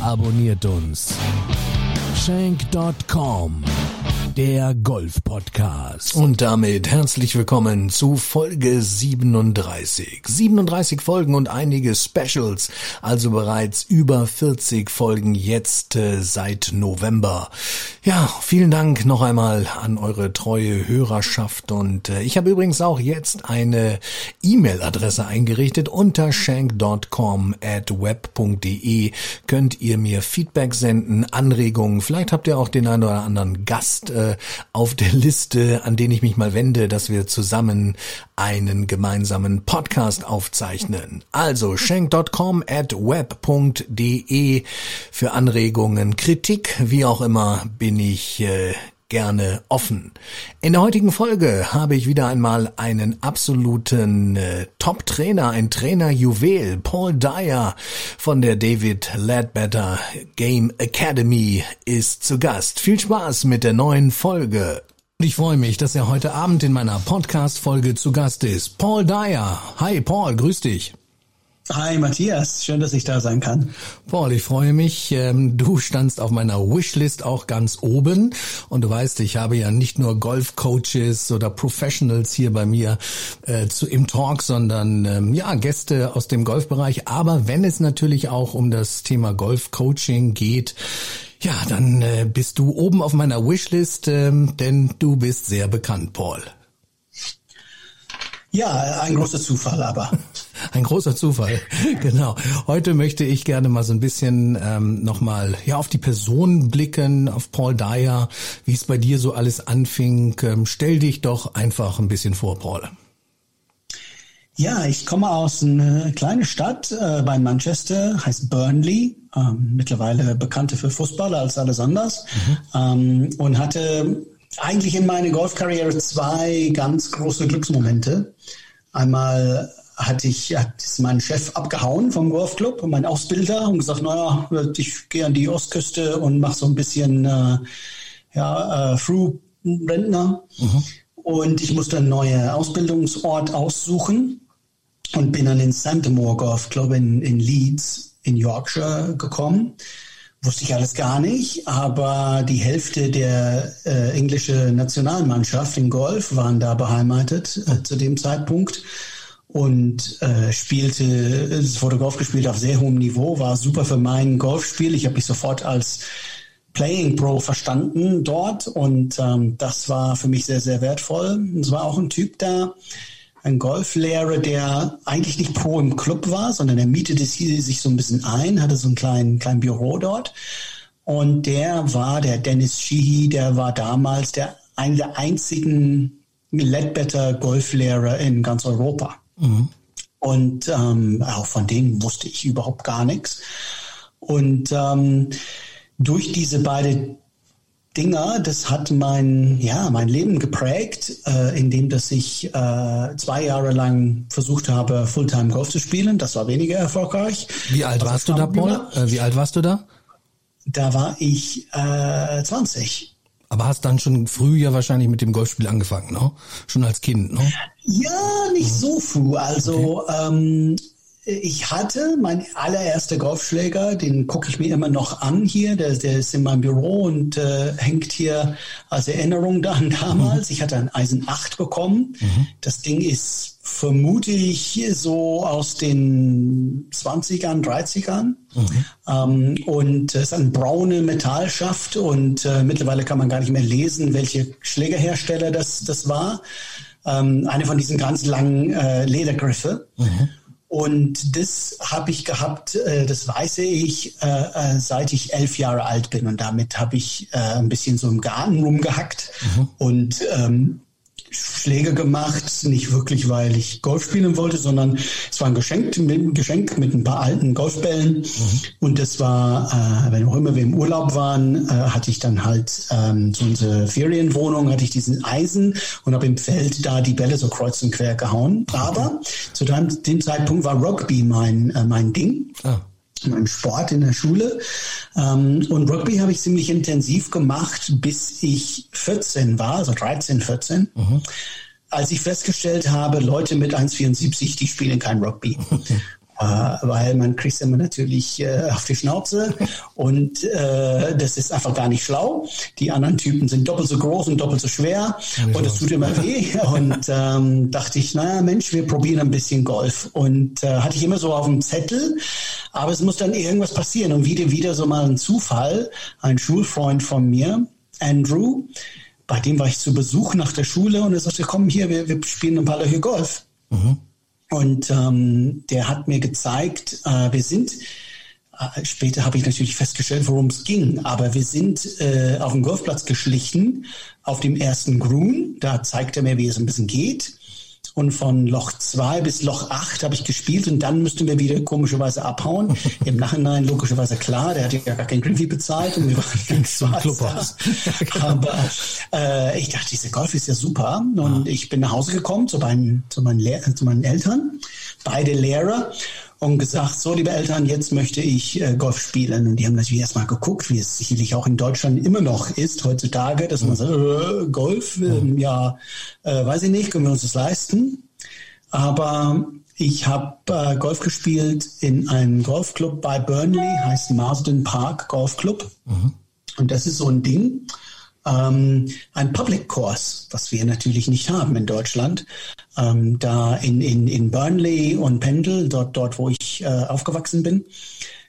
abonniert uns. Shank.com der Golf-Podcast. Und damit herzlich willkommen zu Folge 37. 37 Folgen und einige Specials, also bereits über 40 Folgen jetzt äh, seit November. Ja, vielen Dank noch einmal an eure treue Hörerschaft und äh, ich habe übrigens auch jetzt eine E-Mail-Adresse eingerichtet unter shank.com at web.de könnt ihr mir Feedback senden, Anregungen, vielleicht habt ihr auch den einen oder anderen Gast äh, auf der Liste, an den ich mich mal wende, dass wir zusammen einen gemeinsamen Podcast aufzeichnen. Also schenk.com at web.de für Anregungen, Kritik, wie auch immer, bin ich äh, gerne offen. In der heutigen Folge habe ich wieder einmal einen absoluten äh, Top-Trainer, ein Trainer-Juwel, Paul Dyer von der David Ledbetter Game Academy ist zu Gast. Viel Spaß mit der neuen Folge. Ich freue mich, dass er heute Abend in meiner Podcast-Folge zu Gast ist. Paul Dyer. Hi Paul, grüß dich. Hi Matthias, schön, dass ich da sein kann. Paul, ich freue mich. Ähm, du standst auf meiner Wishlist auch ganz oben und du weißt, ich habe ja nicht nur Golf-Coaches oder Professionals hier bei mir äh, zu, im Talk, sondern ähm, ja Gäste aus dem Golfbereich. Aber wenn es natürlich auch um das Thema Golf-Coaching geht, ja, dann äh, bist du oben auf meiner Wishlist, ähm, denn du bist sehr bekannt, Paul. Ja, ein großer Zufall, aber. Ein großer Zufall, genau. Heute möchte ich gerne mal so ein bisschen ähm, nochmal ja, auf die Person blicken, auf Paul Dyer, wie es bei dir so alles anfing. Ähm, stell dich doch einfach ein bisschen vor, Paul. Ja, ich komme aus einer kleinen Stadt äh, bei Manchester, heißt Burnley, ähm, mittlerweile bekannte für Fußball als alles anders, mhm. ähm, und hatte eigentlich in meiner Golfkarriere zwei ganz große Glücksmomente. Einmal hatte ich hat meinen Chef abgehauen vom Golfclub und mein Ausbilder und gesagt, naja, ich gehe an die Ostküste und mache so ein bisschen äh, ja, äh, Through-Rentner. Mhm. Und ich musste einen neuen Ausbildungsort aussuchen und bin dann ins Santamore Golf Club in, in Leeds in Yorkshire gekommen. Wusste ich alles gar nicht, aber die Hälfte der äh, englische Nationalmannschaft in Golf waren da beheimatet äh, zu dem Zeitpunkt und äh, spielte, es wurde Golf gespielt auf sehr hohem Niveau, war super für mein Golfspiel. Ich habe mich sofort als Playing Pro verstanden dort und ähm, das war für mich sehr, sehr wertvoll. Es war auch ein Typ da, ein Golflehrer, der eigentlich nicht pro im Club war, sondern er mietete sich so ein bisschen ein, hatte so ein kleinen, kleinen Büro dort. Und der war der Dennis Sheehy, der war damals der einer der einzigen Ledbetter Golflehrer in ganz Europa. Mhm. Und ähm, auch von denen wusste ich überhaupt gar nichts. Und ähm, durch diese beiden Dinger, das hat mein, ja, mein Leben geprägt, äh, indem dass ich äh, zwei Jahre lang versucht habe, Fulltime Golf zu spielen. Das war weniger erfolgreich. Wie alt warst du da, Paul? Äh, wie alt warst du da? Da war ich äh, 20. Aber hast dann schon früh ja wahrscheinlich mit dem Golfspiel angefangen, ne? Schon als Kind, ne? Ja, nicht so früh. Also okay. ähm, ich hatte mein allererster Golfschläger, den gucke ich mir immer noch an hier. Der, der ist in meinem Büro und äh, hängt hier als Erinnerung dann damals. Mhm. Ich hatte ein Eisen 8 bekommen. Mhm. Das Ding ist vermute ich so aus den 20ern, 30ern. Mhm. Ähm, und es ist ein braune Metallschaft und äh, mittlerweile kann man gar nicht mehr lesen, welche Schlägerhersteller das, das war. Ähm, eine von diesen ganz langen äh, Ledergriffe. Mhm. Und das habe ich gehabt, äh, das weiß ich, äh, äh, seit ich elf Jahre alt bin. Und damit habe ich ein bisschen so im Garten rumgehackt. Mhm. Und ähm, Schläge gemacht, nicht wirklich, weil ich Golf spielen wollte, sondern es war ein Geschenk mit, ein Geschenk mit ein paar alten Golfbällen. Mhm. Und es war, äh, wenn auch immer wir im Urlaub waren, äh, hatte ich dann halt ähm, so unsere Ferienwohnung, hatte ich diesen Eisen und habe im Feld da die Bälle so kreuz und quer gehauen. Aber zu dem, dem Zeitpunkt war Rugby mein, äh, mein Ding. Ah meinem Sport in der Schule. Ähm, und Rugby habe ich ziemlich intensiv gemacht, bis ich 14 war, also 13, 14. Mhm. Als ich festgestellt habe, Leute mit 1,74, die spielen kein Rugby. Äh, weil man kriegt immer natürlich äh, auf die Schnauze und äh, das ist einfach gar nicht schlau. Die anderen Typen sind doppelt so groß und doppelt so schwer und es tut immer weh. Und ähm, dachte ich, naja Mensch, wir probieren ein bisschen Golf. Und äh, hatte ich immer so auf dem Zettel, aber es muss dann irgendwas passieren. Und wieder, wieder so mal ein Zufall, ein Schulfreund von mir, Andrew, bei dem war ich zu Besuch nach der Schule und er sagte, komm hier, wir, wir spielen ein paar Löcher Golf. Mhm. Und ähm, der hat mir gezeigt, äh, wir sind, äh, später habe ich natürlich festgestellt, worum es ging, aber wir sind äh, auf dem Golfplatz geschlichen, auf dem ersten Grün. Da zeigt er mir, wie es ein bisschen geht. Und von Loch 2 bis Loch 8 habe ich gespielt und dann müssten wir wieder komischerweise abhauen. Im Nachhinein logischerweise klar, der hat ja gar kein Greenfee bezahlt und wir waren ganz schwarz. Aber äh, ich dachte, diese Golf ist ja super. Und ja. ich bin nach Hause gekommen zu meinen, zu meinen, Lehr zu meinen Eltern, beide Lehrer und gesagt, so liebe Eltern, jetzt möchte ich äh, Golf spielen. Und die haben natürlich erstmal geguckt, wie es sicherlich auch in Deutschland immer noch ist heutzutage, dass man sagt, äh, Golf, äh, ja, äh, weiß ich nicht, können wir uns das leisten. Aber ich habe äh, Golf gespielt in einem Golfclub bei Burnley, heißt Marsden Park Golfclub. Mhm. Und das ist so ein Ding ähm, ein Public Course, was wir natürlich nicht haben in Deutschland. Ähm, da in, in, in Burnley und Pendle, dort, dort wo ich äh, aufgewachsen bin,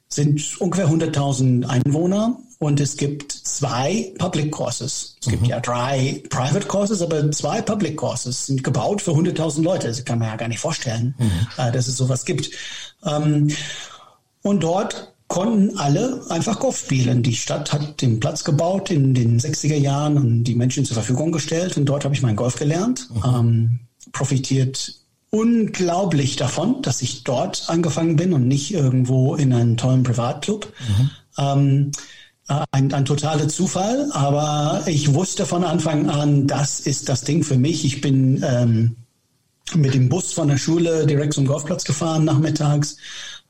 sind ungefähr 100.000 Einwohner und es gibt zwei Public Courses. Es mhm. gibt ja drei Private Courses, aber zwei Public Courses sind gebaut für 100.000 Leute. Das kann man ja gar nicht vorstellen, mhm. äh, dass es sowas gibt. Ähm, und dort konnten alle einfach Golf spielen. Die Stadt hat den Platz gebaut in den 60er Jahren und die Menschen zur Verfügung gestellt. Und dort habe ich mein Golf gelernt, mhm. ähm, profitiert unglaublich davon, dass ich dort angefangen bin und nicht irgendwo in einem tollen Privatclub. Mhm. Ähm, äh, ein, ein totaler Zufall, aber ich wusste von Anfang an, das ist das Ding für mich. Ich bin ähm, mit dem Bus von der Schule direkt zum Golfplatz gefahren nachmittags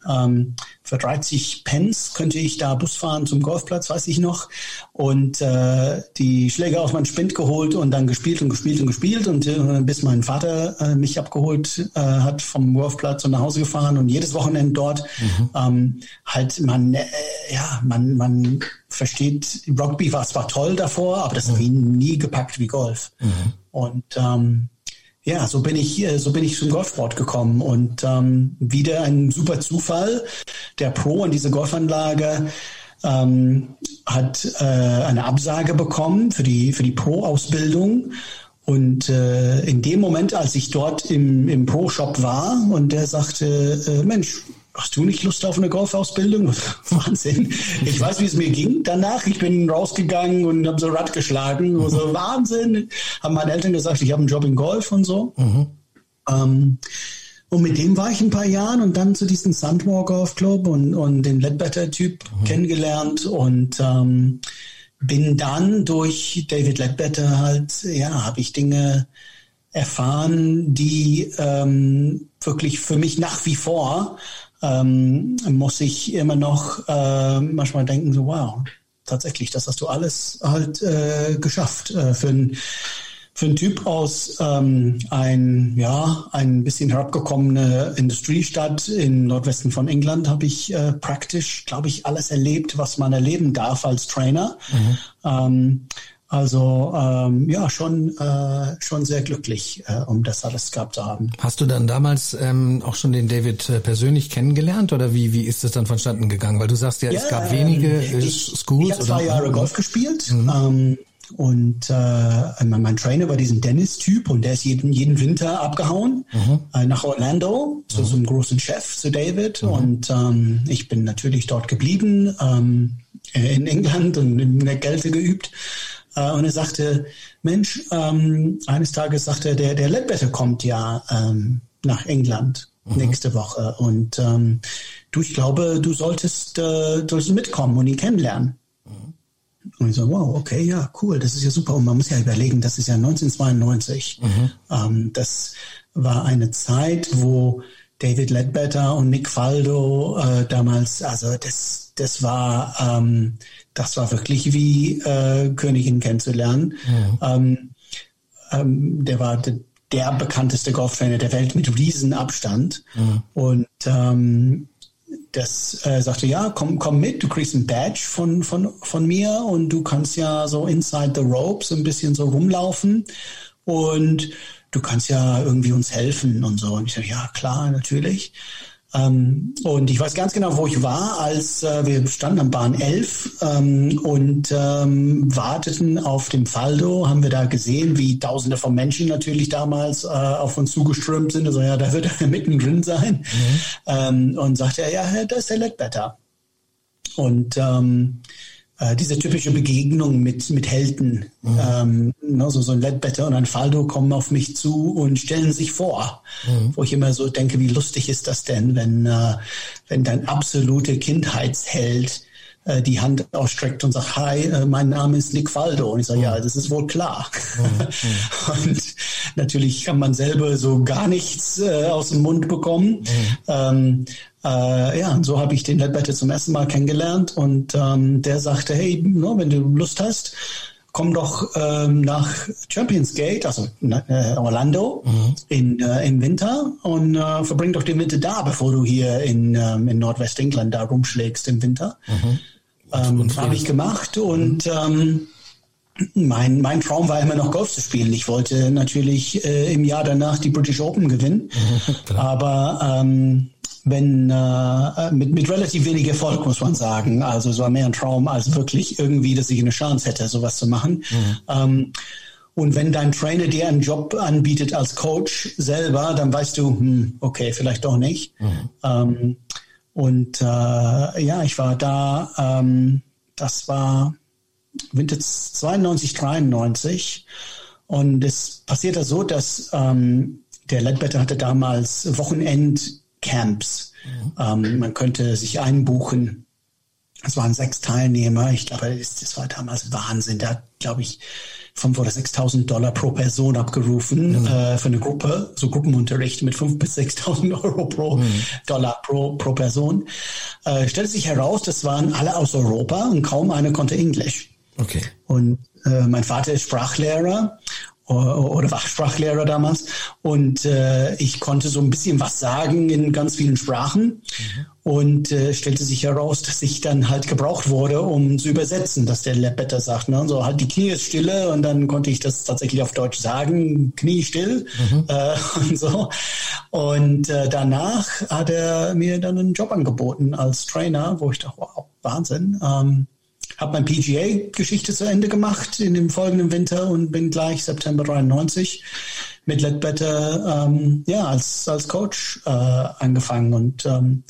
ähm, für 30 Pence könnte ich da Bus fahren zum Golfplatz, weiß ich noch. Und äh, die Schläge auf meinen Spind geholt und dann gespielt und gespielt und gespielt. Und äh, bis mein Vater äh, mich abgeholt äh, hat vom Golfplatz und nach Hause gefahren und jedes Wochenende dort. Mhm. Ähm, halt man, äh, ja, man, man versteht, Rugby war zwar toll davor, aber das mhm. hat ihn nie gepackt wie Golf. Mhm. Und ähm, ja, so bin ich, so bin ich zum Golfsport gekommen und ähm, wieder ein super Zufall. Der Pro in dieser Golfanlage ähm, hat äh, eine Absage bekommen für die für die Pro-Ausbildung und äh, in dem Moment, als ich dort im, im Pro-Shop war und der sagte, äh, Mensch, Hast du nicht Lust auf eine Golfausbildung? Wahnsinn. Ich weiß, wie es mir ging danach. Ich bin rausgegangen und habe so Rad geschlagen. Mhm. So Wahnsinn. Haben meine Eltern gesagt, ich habe einen Job in Golf und so. Mhm. Ähm, und mit dem war ich ein paar Jahren und dann zu diesem Sandmore Golf Club und, und den Ledbetter-Typ mhm. kennengelernt und ähm, bin dann durch David Ledbetter halt, ja, habe ich Dinge erfahren, die ähm, wirklich für mich nach wie vor ähm, muss ich immer noch äh, manchmal denken, so wow, tatsächlich, das hast du alles halt äh, geschafft äh, für ein für einen Typ aus ähm, ein ja ein bisschen herabgekommene Industriestadt im Nordwesten von England habe ich äh, praktisch, glaube ich, alles erlebt, was man erleben darf als Trainer. Mhm. Ähm, also ähm, ja, schon, äh, schon sehr glücklich, äh, um das alles gehabt zu haben. Hast du dann damals ähm, auch schon den David äh, persönlich kennengelernt oder wie, wie ist das dann vonstatten gegangen? Weil du sagst ja, ja es gab wenige ähm, ich, Schools. Ich habe zwei Jahre Golf gespielt. Mhm. Ähm, und äh, mein, mein Trainer war diesen Dennis-Typ und der ist jeden, jeden Winter abgehauen mhm. äh, nach Orlando zu mhm. so einem großen Chef, zu David. Mhm. Und ähm, ich bin natürlich dort geblieben, ähm, in England und in der Kälte geübt. Äh, und er sagte, Mensch, ähm, eines Tages sagte er, der, der Ledbetter kommt ja ähm, nach England mhm. nächste Woche. Und ähm, du, ich glaube, du solltest, äh, solltest mitkommen und ihn kennenlernen. Mhm. Und ich so, wow, okay, ja, cool, das ist ja super. Und man muss ja überlegen, das ist ja 1992. Mhm. Ähm, das war eine Zeit, wo David Ledbetter und Nick Faldo äh, damals, also das, das war, ähm, das war wirklich wie äh, Königin kennenzulernen. Mhm. Ähm, ähm, der war de, der bekannteste Golftrainer der Welt mit Riesenabstand. Mhm. Und ähm, das äh, sagte, ja, komm, komm mit, du kriegst ein Badge von, von, von mir und du kannst ja so inside the ropes ein bisschen so rumlaufen. Und du kannst ja irgendwie uns helfen und so. Und ich sage, ja, klar, natürlich. Ähm, und ich weiß ganz genau, wo ich war, als äh, wir standen am Bahn 11 ähm, und ähm, warteten auf dem Faldo, haben wir da gesehen, wie Tausende von Menschen natürlich damals äh, auf uns zugeströmt sind. Also ja, da wird er mittendrin sein. Mhm. Ähm, und sagte er, ja, da ist der Ledbetter. Und ähm, äh, diese typische Begegnung mit, mit Helden. Mhm. Ähm, ne, so, so ein Ledbetter und ein Faldo kommen auf mich zu und stellen sich vor. Mhm. Wo ich immer so denke, wie lustig ist das denn, wenn, äh, wenn dein absolute Kindheitsheld äh, die Hand ausstreckt und sagt, hi, äh, mein Name ist Nick Faldo. Und ich sage, ja, das ist wohl klar. Mhm. und natürlich kann man selber so gar nichts äh, aus dem Mund bekommen. Mhm. Ähm, äh, ja, so habe ich den Ledbetter zum ersten Mal kennengelernt und ähm, der sagte, hey, no, wenn du Lust hast, komm doch ähm, nach Champions Gate, also äh, Orlando mhm. in, äh, im Winter und äh, verbring doch den Winter da, bevor du hier in, ähm, in Nordwestengland da rumschlägst im Winter. Mhm. Ähm, habe ich gemacht und ähm, mein, mein Traum war immer noch Golf zu spielen. Ich wollte natürlich äh, im Jahr danach die British Open gewinnen, aber ähm, wenn äh, mit, mit relativ wenig Erfolg, muss man sagen. Also es war mehr ein Traum als wirklich irgendwie, dass ich eine Chance hätte, sowas zu machen. Mhm. Ähm, und wenn dein Trainer dir einen Job anbietet als Coach selber, dann weißt du, hm, okay, vielleicht doch nicht. Mhm. Ähm, und äh, ja, ich war da, ähm, das war Winter 92, 93. Und es passierte so, dass ähm, der Ledbetter hatte damals Wochenend Camps. Mhm. Ähm, man könnte sich einbuchen. Es waren sechs Teilnehmer. Ich glaube, das, war damals Wahnsinn. Da hat, glaube ich, 5.000 oder 6.000 Dollar pro Person abgerufen mhm. äh, für eine Gruppe, so Gruppenunterricht mit 5.000 bis 6.000 Euro pro mhm. Dollar pro, pro Person. Äh, stellte sich heraus, das waren alle aus Europa und kaum einer konnte Englisch. Okay. Und äh, mein Vater ist Sprachlehrer oder war Sprachlehrer damals und äh, ich konnte so ein bisschen was sagen in ganz vielen Sprachen mhm. und äh, stellte sich heraus, dass ich dann halt gebraucht wurde, um zu übersetzen, dass der Ledbetter sagt, ne? so halt die Knie ist stille und dann konnte ich das tatsächlich auf Deutsch sagen, Knie still mhm. äh, und so und äh, danach hat er mir dann einen Job angeboten als Trainer, wo ich dachte, wow, Wahnsinn. Ähm, habe mein PGA-Geschichte zu Ende gemacht in dem folgenden Winter und bin gleich September 93 mit Ledbetter ähm, ja als als Coach äh, angefangen und ähm,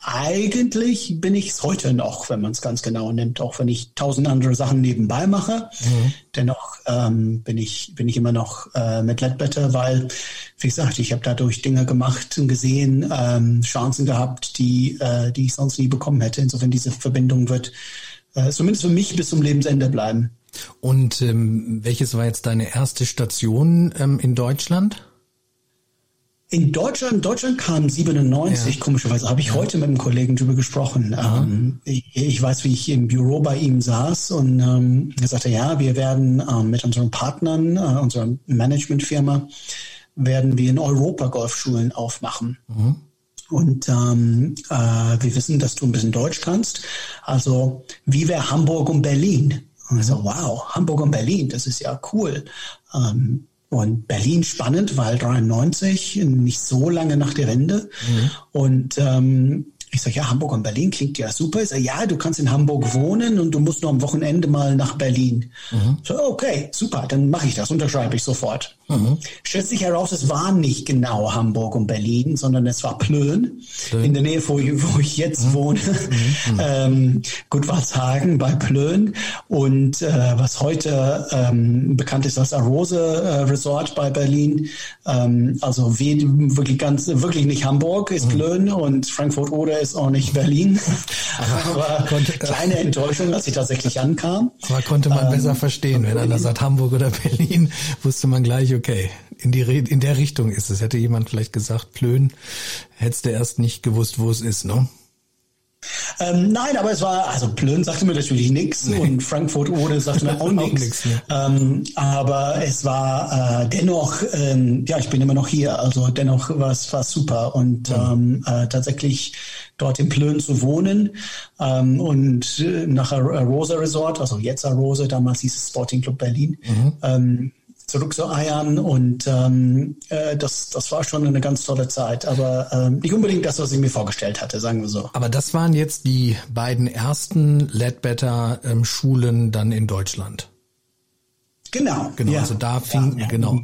eigentlich bin ich es heute noch, wenn man es ganz genau nimmt, auch wenn ich tausend andere Sachen nebenbei mache. Mhm. Dennoch ähm, bin ich bin ich immer noch äh, mit Ledbetter, weil wie gesagt, ich habe dadurch Dinge gemacht und gesehen, ähm, Chancen gehabt, die äh, die ich sonst nie bekommen hätte. Insofern diese Verbindung wird äh, zumindest für mich bis zum Lebensende bleiben. Und ähm, welches war jetzt deine erste Station ähm, in Deutschland? In Deutschland, Deutschland kam 97, ja. komischerweise, habe ich ja. heute mit einem Kollegen drüber gesprochen. Ähm, ich, ich, weiß, wie ich im Büro bei ihm saß und ähm, er sagte, ja, wir werden ähm, mit unseren Partnern, äh, unserer Managementfirma, werden wir in Europa Golfschulen aufmachen. Mhm. Und ähm, äh, wir wissen, dass du ein bisschen Deutsch kannst. Also wie wäre Hamburg und Berlin? Und so, wow, Hamburg und Berlin, das ist ja cool. Ähm, und Berlin spannend, weil 93, nicht so lange nach der Wende. Mhm. Und ähm, ich sage, ja, Hamburg und Berlin klingt ja super. Ich sage, ja, du kannst in Hamburg wohnen und du musst nur am Wochenende mal nach Berlin. Mhm. So, okay, super, dann mache ich das, unterschreibe ich sofort. Mhm. Stellt sich heraus, es war nicht genau Hamburg und Berlin, sondern es war Plön, Plön. in der Nähe, wo, wo ich jetzt mhm. wohne. Mhm. ähm, Gutwaldshagen bei Plön und äh, was heute ähm, bekannt ist als Arose äh, Resort bei Berlin. Ähm, also wirklich ganz, wirklich nicht Hamburg ist mhm. Plön und Frankfurt oder ist auch nicht Berlin. aber konnte, kleine Enttäuschung, als ich tatsächlich ankam. Aber konnte man ähm, besser verstehen, wenn einer sagt Hamburg oder Berlin, wusste man gleich, okay, in die in der Richtung ist es. Hätte jemand vielleicht gesagt, Plön, hättest du erst nicht gewusst, wo es ist, ne? Ähm, nein, aber es war, also Plön sagte mir natürlich nichts nee. und Frankfurt Ode sagte mir auch nichts. Ne? Ähm, aber es war äh, dennoch, ähm, ja, ich bin immer noch hier, also dennoch war es war super und mhm. äh, tatsächlich dort in Plön zu wohnen ähm, und äh, nach Rosa Resort, also jetzt Rosa, damals hieß es Sporting Club Berlin, mhm. Zurückzueiern und ähm, äh, das, das war schon eine ganz tolle Zeit, aber ähm, nicht unbedingt das, was ich mir vorgestellt hatte, sagen wir so. Aber das waren jetzt die beiden ersten Ledbetter ähm, Schulen dann in Deutschland. Genau. Genau, ja. also da fing, ja, ja. genau.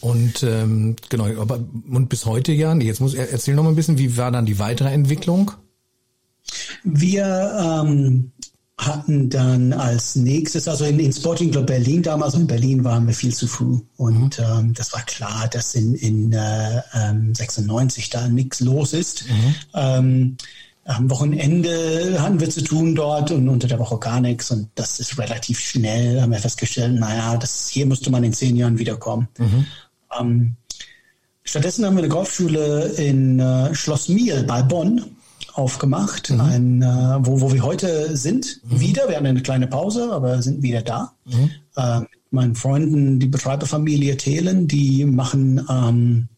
Und ähm, genau, aber und bis heute ja, jetzt muss er erzähl noch mal ein bisschen, wie war dann die weitere Entwicklung? Wir ähm, hatten dann als nächstes, also in, in Sporting Club Berlin damals, in Berlin waren wir viel zu früh. Und mhm. ähm, das war klar, dass in, in äh, 96 ähm, da nichts los ist. Mhm. Ähm, am Wochenende hatten wir zu tun dort und unter der Woche gar nichts. Und das ist relativ schnell, haben wir festgestellt, naja, das, hier müsste man in zehn Jahren wiederkommen. Mhm. Ähm, stattdessen haben wir eine Golfschule in äh, Schloss Miel bei Bonn aufgemacht, mhm. ein, äh, wo, wo wir heute sind, mhm. wieder. Wir haben eine kleine Pause, aber sind wieder da. Mhm. Äh, meinen Freunden, die Betreiberfamilie Thelen, die machen, ähm,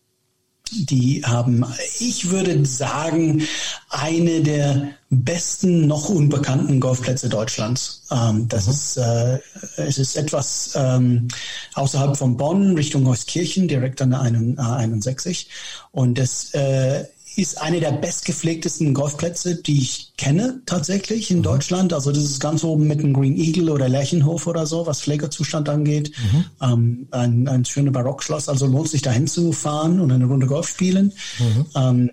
die haben, ich würde sagen, eine der besten noch unbekannten Golfplätze Deutschlands. Ähm, das mhm. ist, äh, es ist etwas ähm, außerhalb von Bonn, Richtung Euskirchen, direkt an der 61. Und das äh, ist eine der bestgepflegtesten Golfplätze, die ich kenne tatsächlich in mhm. Deutschland. Also das ist ganz oben mit dem Green Eagle oder Lerchenhof oder so, was Pflegezustand angeht. Mhm. Ähm, ein, ein schönes Barockschloss. Also lohnt sich dahin zu fahren und eine Runde Golf spielen. Mhm. Ähm,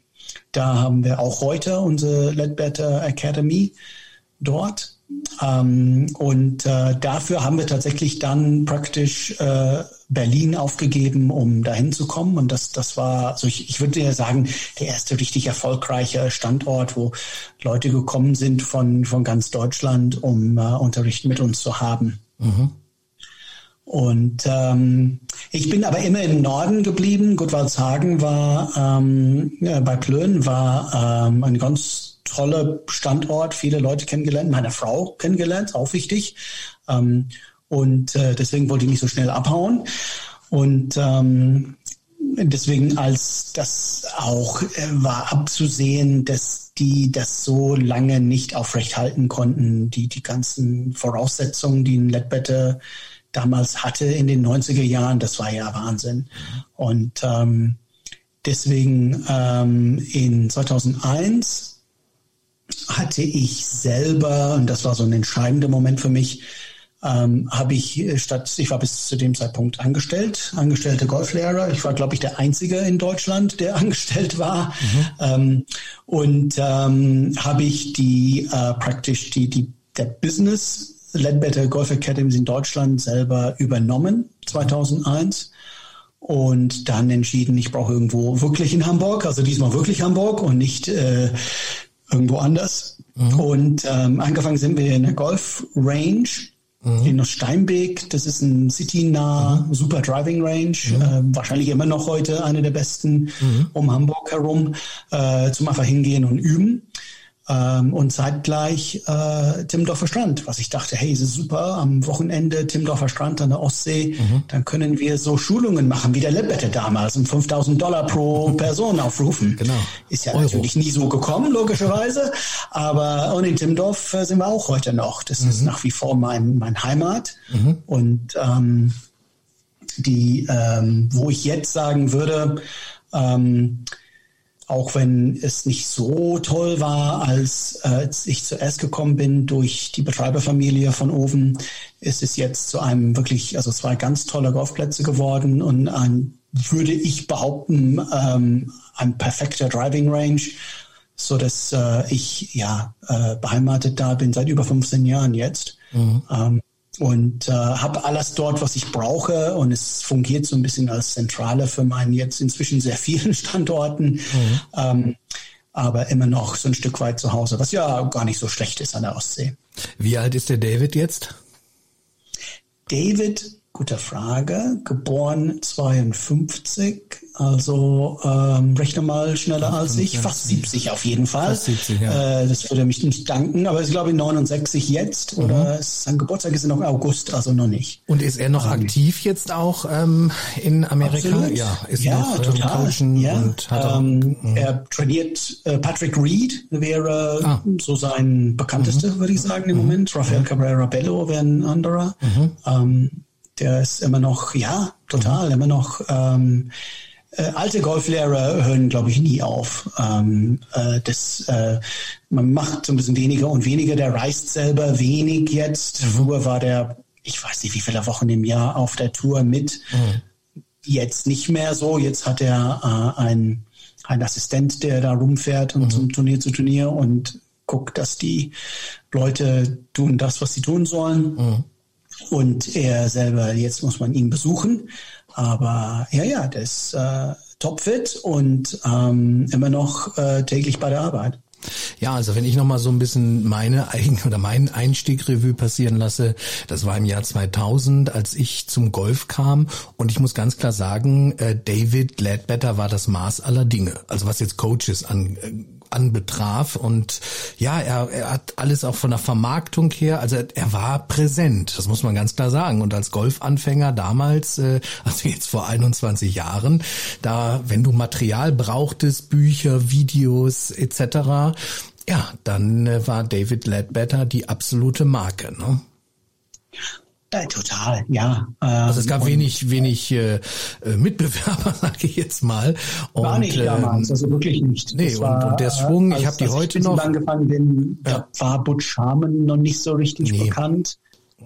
da haben wir auch heute unsere Ledbetter Academy dort. Ähm, und äh, dafür haben wir tatsächlich dann praktisch äh, Berlin aufgegeben, um dahin zu kommen. Und das, das war, also ich, ich würde ja sagen, der erste richtig erfolgreiche Standort, wo Leute gekommen sind von, von ganz Deutschland, um äh, Unterricht mit uns zu haben. Mhm. Und ähm, ich bin aber immer im Norden geblieben. Gutwaldshagen war ähm, ja, bei Plön war ähm, ein ganz toller Standort, viele Leute kennengelernt, meine Frau kennengelernt, auch wichtig. Ähm, und äh, deswegen wollte ich nicht so schnell abhauen. Und ähm, deswegen, als das auch äh, war abzusehen, dass die das so lange nicht aufrechthalten konnten, die, die ganzen Voraussetzungen, die ein Ledbetter damals hatte in den 90er Jahren, das war ja Wahnsinn. Und ähm, deswegen ähm, in 2001 hatte ich selber, und das war so ein entscheidender Moment für mich, ähm, habe ich äh, statt, ich war bis zu dem Zeitpunkt angestellt, angestellte Golflehrer. Ich war, glaube ich, der Einzige in Deutschland, der angestellt war. Mhm. Ähm, und ähm, habe ich die äh, praktisch die, die der Business Ledbetter Golf Academies in Deutschland selber übernommen, 2001 und dann entschieden, ich brauche irgendwo wirklich in Hamburg, also diesmal wirklich Hamburg und nicht äh, irgendwo anders. Mhm. Und ähm, angefangen sind wir in der Golf Range mhm. in Steinbeck. Das ist ein citynah, mhm. super Driving Range. Mhm. Äh, wahrscheinlich immer noch heute eine der besten mhm. um Hamburg herum, äh, zum einfach hingehen und üben ähm, und zeitgleich äh, Timmendorfer Strand, was ich dachte, hey, es ist super, am Wochenende Timmendorfer Strand an der Ostsee, mhm. dann können wir so Schulungen machen, wie der Lebette damals, und 5000 Dollar pro Person aufrufen. Genau. Ist ja Euro. natürlich nie so gekommen, logischerweise, aber und in Timmendorf äh, sind wir auch heute noch. Das mhm. ist nach wie vor mein, mein Heimat mhm. und ähm, die, ähm, wo ich jetzt sagen würde, ähm, auch wenn es nicht so toll war, als, äh, als ich zuerst gekommen bin durch die Betreiberfamilie von Oven, ist es jetzt zu einem wirklich, also zwei ganz tolle Golfplätze geworden und ein, würde ich behaupten, ähm, ein perfekter Driving Range, so dass äh, ich ja äh, beheimatet da bin seit über 15 Jahren jetzt. Mhm. Ähm, und äh, habe alles dort, was ich brauche. Und es fungiert so ein bisschen als Zentrale für meinen jetzt inzwischen sehr vielen Standorten. Mhm. Ähm, aber immer noch so ein Stück weit zu Hause, was ja gar nicht so schlecht ist an der Ostsee. Wie alt ist der David jetzt? David, gute Frage, geboren 52, also ähm, rechne mal schneller als ich, fast 70 auf jeden Fall. Fast 70, ja. Äh, das würde mich nicht danken, aber ich glaube 69 jetzt mhm. oder sein Geburtstag ist noch August, also noch nicht. Und ist er noch ähm, aktiv jetzt auch ähm, in Amerika? Absolut. Ja, ist ja, noch ähm, total. Coachen ja. und hat er, ähm, mhm. er trainiert äh, Patrick Reed wäre ah. so sein bekanntester, mhm. würde ich sagen im mhm. Moment. Rafael mhm. Cabrera Bello wäre ein anderer. Der ist immer noch, ja, total, immer noch ähm, äh, alte Golflehrer hören, glaube ich, nie auf. Ähm, äh, das, äh, man macht so ein bisschen weniger und weniger. Der reist selber wenig jetzt. Früher war der, ich weiß nicht, wie viele Wochen im Jahr auf der Tour mit. Mhm. Jetzt nicht mehr so. Jetzt hat er äh, ein ein Assistent, der da rumfährt und mhm. zum Turnier zu Turnier und guckt, dass die Leute tun das, was sie tun sollen. Mhm. Und er selber, jetzt muss man ihn besuchen. Aber ja, ja, der ist äh, topfit und ähm, immer noch äh, täglich bei der Arbeit. Ja, also wenn ich noch mal so ein bisschen meine eigen oder meinen Einstiegrevue passieren lasse, das war im Jahr 2000, als ich zum Golf kam und ich muss ganz klar sagen, äh, David Ledbetter war das Maß aller Dinge. Also was jetzt Coaches an äh, anbetraf und ja, er, er hat alles auch von der Vermarktung her, also er war präsent, das muss man ganz klar sagen und als Golfanfänger damals, äh, also jetzt vor 21 Jahren, da wenn du Material brauchtest, Bücher, Videos etc., ja, dann äh, war David Ledbetter die absolute Marke. Ne? Total, ja. also es gab ähm, wenig, wenig äh, äh Mitbewerber, sage ich jetzt mal. Und, war nicht damals, ähm, also wirklich nicht. Nee, war, und, und, der Schwung, ich habe die heute noch. angefangen bin, ja. da war Butch Harmon noch nicht so richtig nee. bekannt.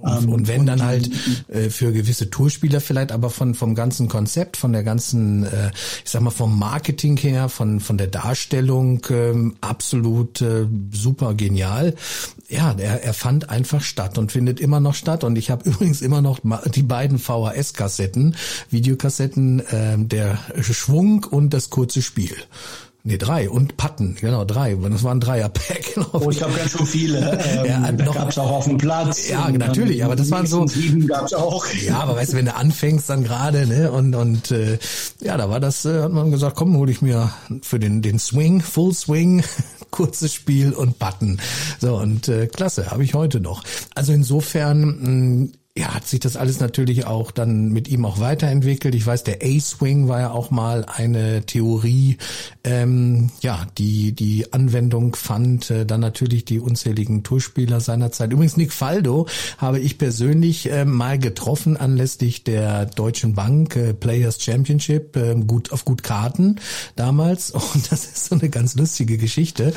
Ähm, und wenn dann halt äh, für gewisse Tourspieler vielleicht, aber von vom ganzen Konzept, von der ganzen, äh, ich sag mal vom Marketing her, von von der Darstellung ähm, absolut äh, super genial. Ja, er, er fand einfach statt und findet immer noch statt. Und ich habe übrigens immer noch die beiden VHS-Kassetten, Videokassetten, äh, der Schwung und das kurze Spiel. Nee, drei und Patten, genau, drei. Das waren Dreier-Pack. Oh, ich habe ganz schön viele. Ähm, ja, da noch, gab's auch auf dem Platz. Ja, natürlich, aber das waren so. Sieben gab's auch. Ja, aber weißt du, wenn du anfängst dann gerade, ne, und und äh, ja, da war das, äh, hat man gesagt, komm, hol ich mir für den den Swing, Full Swing, kurzes Spiel und Button. So und äh, klasse, habe ich heute noch. Also insofern ja, hat sich das alles natürlich auch dann mit ihm auch weiterentwickelt. Ich weiß, der A-Swing war ja auch mal eine Theorie, ähm, ja, die die Anwendung fand. Äh, dann natürlich die unzähligen Tourspieler seiner Zeit. Übrigens Nick Faldo habe ich persönlich äh, mal getroffen anlässlich der Deutschen Bank äh, Players Championship, äh, gut auf gut Karten damals. Und das ist so eine ganz lustige Geschichte.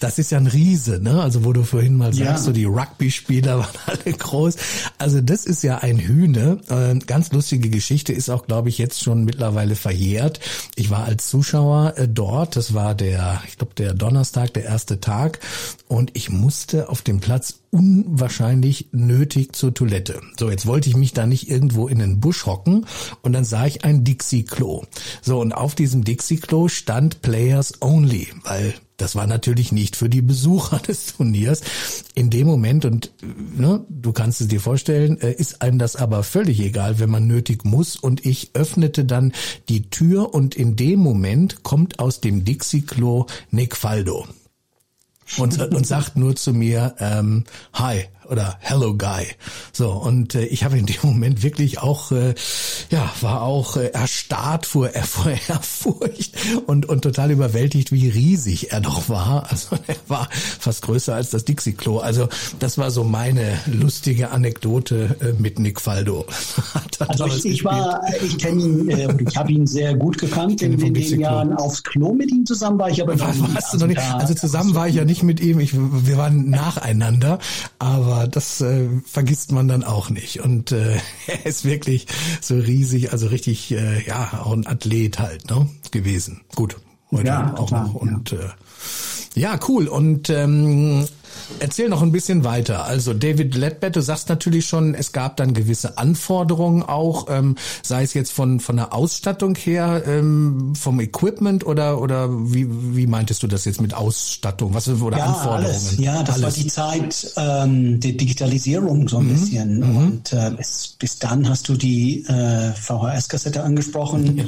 Das ist ja ein Riese, ne? Also wo du vorhin mal sagst, ja. so die Rugby-Spieler waren alle groß. Also das ist ja ein Hühne. Äh, ganz lustige Geschichte ist auch, glaube ich, jetzt schon mittlerweile verjährt. Ich war als Zuschauer äh, dort. Das war der, ich glaube, der Donnerstag, der erste Tag. Und ich musste auf dem Platz unwahrscheinlich nötig zur Toilette. So, jetzt wollte ich mich da nicht irgendwo in den Busch hocken und dann sah ich ein Dixie-Klo. So, und auf diesem Dixie-Klo stand Players Only, weil das war natürlich nicht für die Besucher des Turniers. In dem Moment, und ne, du kannst es dir vorstellen, äh, ist einem das aber völlig egal, wenn man nötig muss. Und ich öffnete dann die Tür und in dem Moment kommt aus dem Dixie-Klo Nick Faldo und, und sagt nur zu mir, ähm, hi, oder Hello Guy. So und äh, ich habe in dem Moment wirklich auch äh, ja war auch äh, erstarrt vor, vor Ehrfurcht und und total überwältigt, wie riesig er doch war. Also er war fast größer als das Dixie Klo. Also das war so meine lustige Anekdote äh, mit Nick Faldo. also ich, ich war ich kenne ihn äh, ich habe ihn sehr gut gekannt in, in den Jahren aufs Klo mit ihm zusammen war ich aber war, warst du noch nicht, also zusammen war ich ja nicht mit ihm. Ich, wir waren nacheinander, aber das äh, vergisst man dann auch nicht. Und äh, er ist wirklich so riesig, also richtig, äh, ja, auch ein Athlet halt, ne, gewesen. Gut, heute ja, auch klar, noch. Und ja. Äh, ja, cool. Und ähm, Erzähl noch ein bisschen weiter. Also David Ledbetter, du sagst natürlich schon, es gab dann gewisse Anforderungen auch, ähm, sei es jetzt von von der Ausstattung her, ähm, vom Equipment oder oder wie wie meintest du das jetzt mit Ausstattung? Was oder ja, Anforderungen? Alles. Ja, das alles. war die Zeit ähm, der Digitalisierung so ein mhm. bisschen. Mhm. Und äh, bis, bis dann hast du die äh, VHS-Kassette angesprochen. Ja.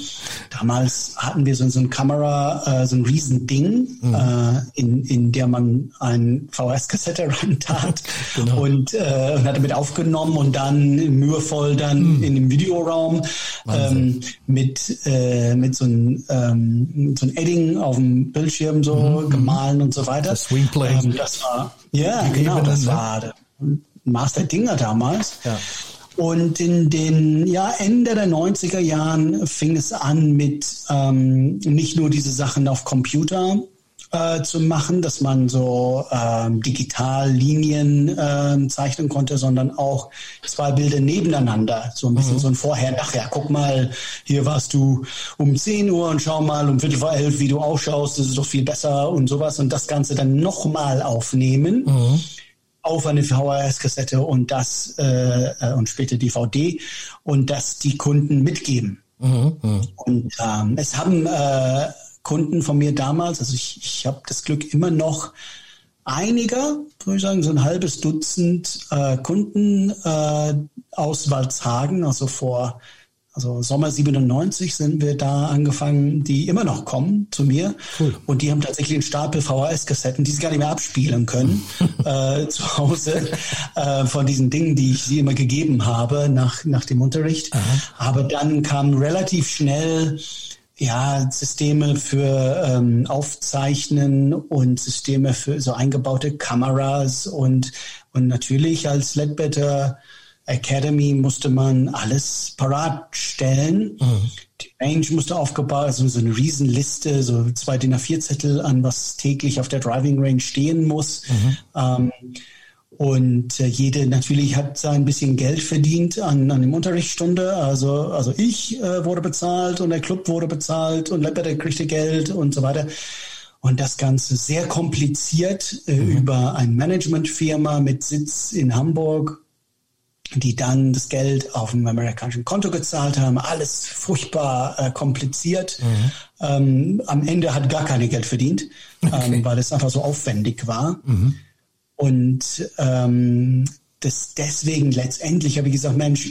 Damals hatten wir so, so eine Kamera, äh, so ein Riesending, mhm. äh, in in der man ein VHS VHS-Kassette reintat genau. und, äh, und hat damit aufgenommen und dann mühevoll dann mm. in dem Videoraum ähm, mit, äh, mit so einem ähm, so ein Edding auf dem Bildschirm so mm. gemahlen und so weiter. Das Swingplay. Ähm, das war, ja, genau, das ne? war der Master Dinger damals. Ja. Und in den ja, Ende der 90er Jahren fing es an mit ähm, nicht nur diese Sachen auf Computer, äh, zu machen, dass man so ähm, digital Linien äh, zeichnen konnte, sondern auch zwei Bilder nebeneinander, so ein bisschen mhm. so ein Vorher, Nachher. Guck mal, hier warst du um 10 Uhr und schau mal um Viertel vor elf, wie du ausschaust, das ist doch viel besser und sowas und das Ganze dann nochmal aufnehmen. Mhm auf eine VHS-Kassette und das äh, äh und später DVD und das die Kunden mitgeben. Mhm, mh. Und ähm, es haben äh, Kunden von mir damals, also ich, ich habe das Glück immer noch einiger, würde ich sagen, so ein halbes Dutzend äh, Kunden äh, aus Walzhagen, also vor also Sommer 97 sind wir da angefangen, die immer noch kommen zu mir. Cool. Und die haben tatsächlich einen Stapel VHS-Kassetten, die sie gar nicht mehr abspielen können äh, zu Hause äh, von diesen Dingen, die ich sie immer gegeben habe nach, nach dem Unterricht. Aha. Aber dann kam relativ schnell ja, Systeme für ähm, Aufzeichnen und Systeme für so eingebaute Kameras und, und natürlich als Ledbetter Academy musste man alles parat stellen. Mhm. Die Range musste aufgebaut, also so eine Riesenliste, so zwei DIN A4 Zettel an, was täglich auf der Driving Range stehen muss. Mhm. Ähm, und äh, jede natürlich hat sein bisschen Geld verdient an, an dem Unterrichtsstunde. Also, also ich äh, wurde bezahlt und der Club wurde bezahlt und Lepper kriegte Geld und so weiter. Und das Ganze sehr kompliziert äh, mhm. über eine Managementfirma mit Sitz in Hamburg, die dann das Geld auf dem amerikanischen Konto gezahlt haben. Alles furchtbar äh, kompliziert. Mhm. Ähm, am Ende hat gar keine Geld verdient, okay. ähm, weil es einfach so aufwendig war. Mhm. Und ähm, das deswegen letztendlich habe ich gesagt, Mensch,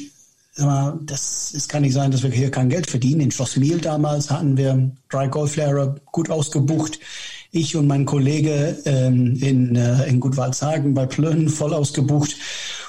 mal, das, es kann nicht sein, dass wir hier kein Geld verdienen. In Schloss Miel damals hatten wir drei Golflehrer gut ausgebucht. Ich und mein Kollege ähm, in, äh, in Gutwaldshagen bei Plön voll ausgebucht.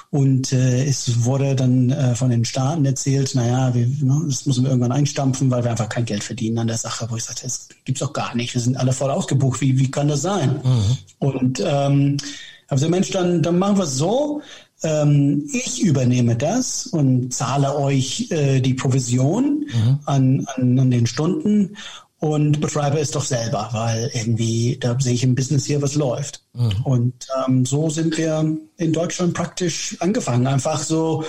Und äh, es wurde dann äh, von den Staaten erzählt, naja, wir, ne, das müssen wir irgendwann einstampfen, weil wir einfach kein Geld verdienen an der Sache. Wo ich sagte, das gibt's doch gar nicht. Wir sind alle voll ausgebucht. Wie, wie kann das sein? Mhm. Und ähm, habe gesagt, Mensch, dann, dann machen wir es so. Ähm, ich übernehme das und zahle euch äh, die Provision mhm. an, an, an den Stunden und betreibe es doch selber, weil irgendwie da sehe ich im Business hier, was läuft. Mhm. Und ähm, so sind wir in Deutschland praktisch angefangen, einfach so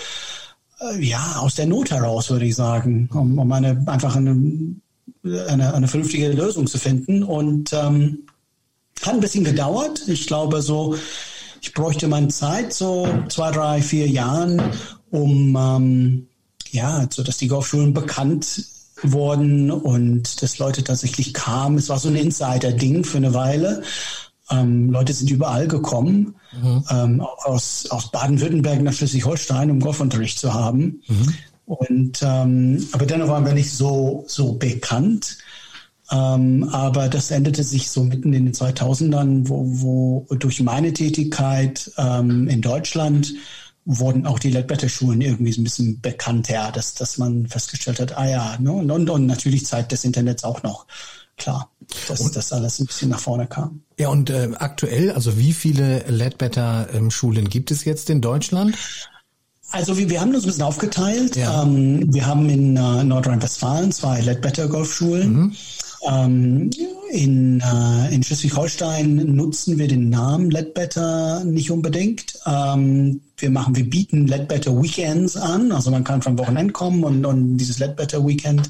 äh, ja aus der Not heraus, würde ich sagen, um, um eine einfach eine, eine, eine vernünftige Lösung zu finden. Und ähm, hat ein bisschen gedauert. Ich glaube, so, ich bräuchte meine Zeit, so zwei, drei, vier Jahren, um, ähm, ja, so dass die Golfschulen bekannt wurden und dass Leute tatsächlich kamen. Es war so ein Insider-Ding für eine Weile. Ähm, Leute sind überall gekommen, mhm. ähm, aus, aus Baden-Württemberg nach Schleswig-Holstein, um Golfunterricht zu haben. Mhm. Und ähm, aber dennoch waren wir nicht so so bekannt. Ähm, aber das änderte sich so mitten in den 2000ern, wo, wo durch meine Tätigkeit ähm, in Deutschland wurden auch die Ledbetter-Schulen irgendwie so ein bisschen bekannter, dass, dass man festgestellt hat, ah ja, ne? und, und, und natürlich Zeit des Internets auch noch, klar, dass und, das alles ein bisschen nach vorne kam. Ja, und äh, aktuell, also wie viele Ledbetter-Schulen ähm, gibt es jetzt in Deutschland? Also wir, wir haben uns ein bisschen aufgeteilt. Ja. Ähm, wir haben in äh, Nordrhein-Westfalen zwei Ledbetter Golfschulen. Mhm. Ähm, in, äh, in Schleswig-Holstein nutzen wir den Namen Ledbetter nicht unbedingt. Ähm, wir machen, wir bieten Ledbetter Weekends an. Also man kann vom Wochenende kommen und, und dieses Ledbetter Weekend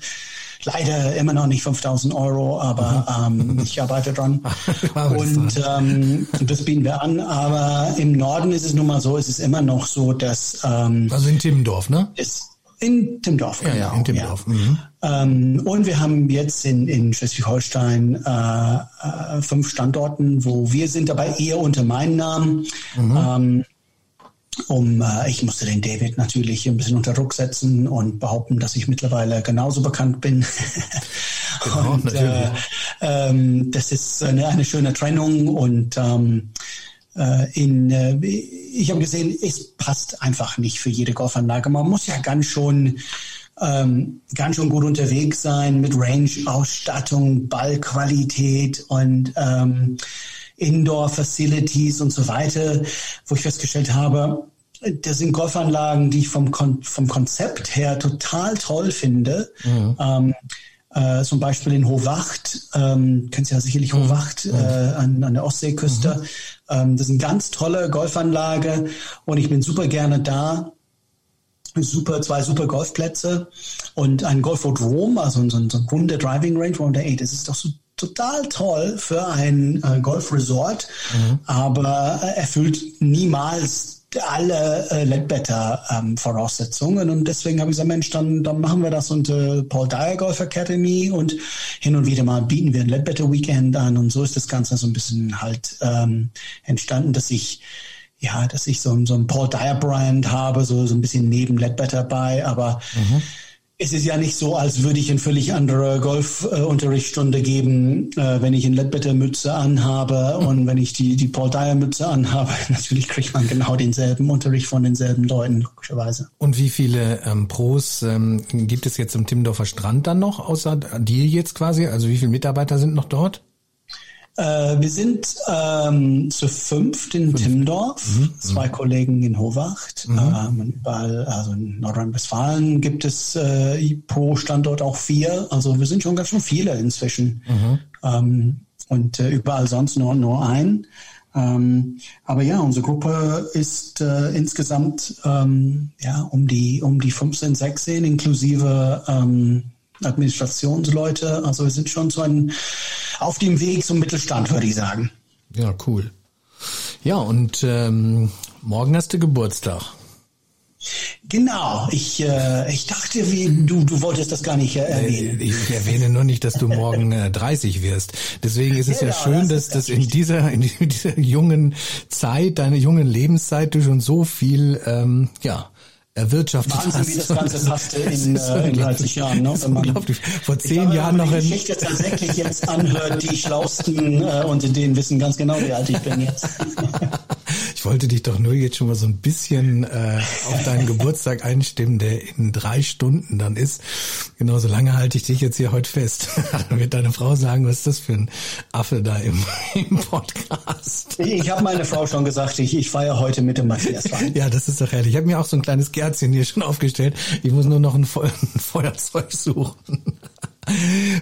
leider immer noch nicht 5000 Euro, aber ähm, ich arbeite dran. und ähm, das bieten wir an. Aber im Norden ist es nun mal so, es ist immer noch so, dass... Ähm, also in Timmendorf, ne? Ist, in Timmendorf, genau. Ja, in Timmendorf. Ja. Mhm. Ähm, und wir haben jetzt in, in Schleswig-Holstein äh, äh, fünf Standorten, wo wir sind dabei eher unter meinem Namen. Mhm. Ähm, um äh, ich musste den David natürlich ein bisschen unter Druck setzen und behaupten, dass ich mittlerweile genauso bekannt bin. genau, und äh, ähm, das ist eine, eine schöne Trennung und ähm, äh, in äh, ich habe gesehen, es passt einfach nicht für jede Golfanlage. Man muss ja ganz schon ähm, ganz schon gut unterwegs sein mit Range-Ausstattung, Ballqualität und ähm, Indoor-Facilities und so weiter, wo ich festgestellt habe, das sind Golfanlagen, die ich vom, Kon vom Konzept her total toll finde. Mhm. Ähm, äh, zum Beispiel in Hovacht, ähm, kennst ja sicherlich mhm. Hovacht mhm. äh, an, an der Ostseeküste. Mhm. Ähm, das ist eine ganz tolle Golfanlage und ich bin super gerne da. Super, zwei super Golfplätze und ein Golfodrom, also so ein, so ein Runde Driving Range, denkt, ey, das ist doch so total toll für ein äh, Golfresort, mhm. aber äh, erfüllt niemals alle äh, Ledbetter-Voraussetzungen. Ähm, und deswegen habe ich gesagt, Mensch, dann, dann machen wir das unter Paul Dyer Golf Academy und hin und wieder mal bieten wir ein Ledbetter Weekend an. Und so ist das Ganze so ein bisschen halt ähm, entstanden, dass ich ja, dass ich so, so ein Paul Dyer Brand habe, so, so ein bisschen neben Ledbetter bei, aber mhm es ist ja nicht so, als würde ich eine völlig andere Golfunterrichtsstunde geben, äh, wenn ich eine Ledbetter-Mütze anhabe und wenn ich die, die Paul Dyer-Mütze anhabe. Natürlich kriegt man genau denselben Unterricht von denselben Leuten, logischerweise. Und wie viele ähm, Pros ähm, gibt es jetzt im Timmendorfer Strand dann noch, außer dir jetzt quasi? Also wie viele Mitarbeiter sind noch dort? Äh, wir sind ähm, zu fünft in Fünf. Timmendorf, mhm. zwei mhm. Kollegen in Howacht. Mhm. Ähm, überall, also in Nordrhein-Westfalen gibt es äh, pro Standort auch vier. Also wir sind schon ganz schön viele inzwischen. Mhm. Ähm, und äh, überall sonst nur, nur ein. Ähm, aber ja, unsere Gruppe ist äh, insgesamt ähm, ja um die um die 15, 16 inklusive ähm, Administrationsleute. Also wir sind schon so ein, auf dem Weg zum Mittelstand, würde ich sagen. Ja, cool. Ja, und ähm, morgen hast du Geburtstag. Genau, ich, äh, ich dachte, wie, du, du wolltest das gar nicht äh, erwähnen. Ich, ich erwähne nur nicht, dass du morgen äh, 30 wirst. Deswegen ist es genau, ja schön, das dass, dass in dieser, in dieser jungen Zeit, deiner jungen Lebenszeit, du schon so viel ähm, ja, erwirtschaftet Wahnsinn, hast. wie das Ganze passte in, äh, in 30 Jahren. Ne? Wenn man, unglaublich. Vor zehn glaube, Jahren noch in... die Geschichte tatsächlich jetzt anhört, die Schlausten äh, unter denen wissen ganz genau, wie alt ich bin jetzt. ich wollte dich doch nur jetzt schon mal so ein bisschen äh, auf deinen Geburtstag einstimmen, der in drei Stunden dann ist. Genauso lange halte ich dich jetzt hier heute fest. dann wird deine Frau sagen, was ist das für ein Affe da im, im Podcast? Ich habe meine Frau schon gesagt, ich, ich feiere heute mit dem Matthias. Ja, das ist doch ehrlich. Ich habe mir auch so ein kleines Kerzchen hier schon aufgestellt. Ich muss nur noch ein, Fe ein Feuerzeug suchen.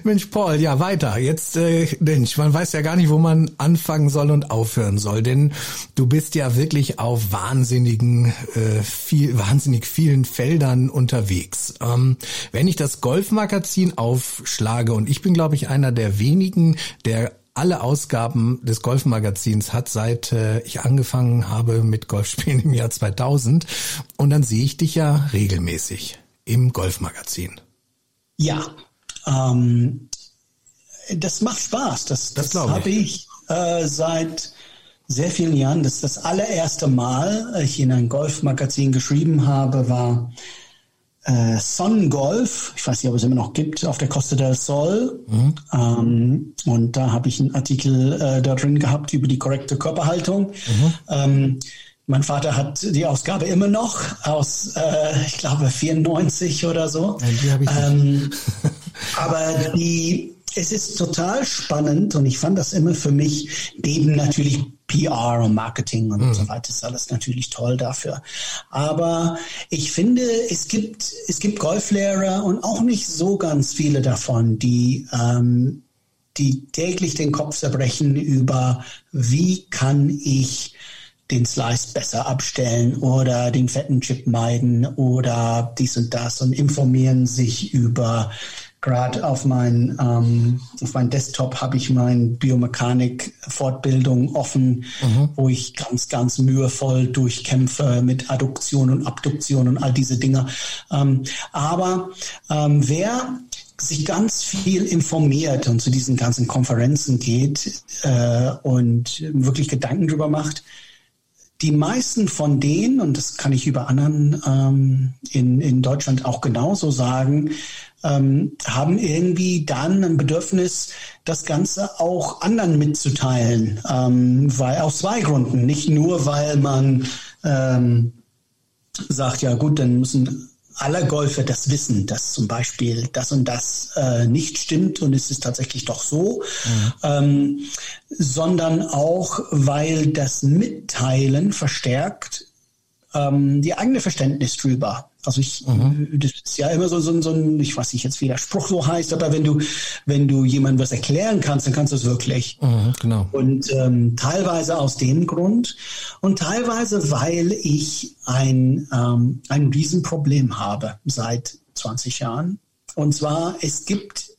Mensch, Paul, ja, weiter. Jetzt, äh, Mensch, man weiß ja gar nicht, wo man anfangen soll und aufhören soll, denn du bist ja wirklich auf wahnsinnigen, äh, viel, wahnsinnig vielen Feldern unterwegs. Ähm, wenn ich das Golfmagazin aufschlage, und ich bin, glaube ich, einer der wenigen, der alle Ausgaben des Golfmagazins hat, seit äh, ich angefangen habe mit Golfspielen im Jahr 2000. Und dann sehe ich dich ja regelmäßig im Golfmagazin. Ja, ähm, das macht Spaß. Das, das, das habe ich äh, seit sehr vielen Jahren. Das das allererste Mal, ich in ein Golfmagazin geschrieben habe, war äh, Sun Golf, ich weiß nicht, ob es immer noch gibt, auf der Costa del Sol. Mhm. Ähm, und da habe ich einen Artikel äh, da drin gehabt über die korrekte Körperhaltung. Mhm. Ähm, mein Vater hat die Ausgabe immer noch aus, äh, ich glaube, 94 oder so. Ja, die habe ich ähm, aber die, es ist total spannend und ich fand das immer für mich, neben natürlich PR und Marketing und mhm. so weiter ist alles natürlich toll dafür. Aber ich finde, es gibt, es gibt Golflehrer und auch nicht so ganz viele davon, die, ähm, die täglich den Kopf zerbrechen über, wie kann ich den Slice besser abstellen oder den fetten Chip meiden oder dies und das und informieren sich über gerade auf mein ähm, auf mein Desktop habe ich mein Biomechanik Fortbildung offen, mhm. wo ich ganz ganz mühevoll durchkämpfe mit Adduktion und Abduktion und all diese Dinge. Ähm, aber ähm, wer sich ganz viel informiert und zu diesen ganzen Konferenzen geht äh, und wirklich Gedanken drüber macht, die meisten von denen, und das kann ich über anderen ähm, in, in Deutschland auch genauso sagen, ähm, haben irgendwie dann ein Bedürfnis, das Ganze auch anderen mitzuteilen. Ähm, weil aus zwei Gründen. Nicht nur, weil man ähm, sagt, ja gut, dann müssen alle Golfer das wissen, dass zum Beispiel das und das äh, nicht stimmt und es ist tatsächlich doch so, mhm. ähm, sondern auch, weil das Mitteilen verstärkt ähm, die eigene Verständnis drüber. Also ich, mhm. das ist ja immer so, so, so ein, ich weiß nicht jetzt, wie der Spruch so heißt, aber wenn du, wenn du jemandem was erklären kannst, dann kannst du es wirklich. Mhm, genau. Und ähm, teilweise aus dem Grund und teilweise, weil ich ein, ähm, ein Riesenproblem habe seit 20 Jahren. Und zwar, es gibt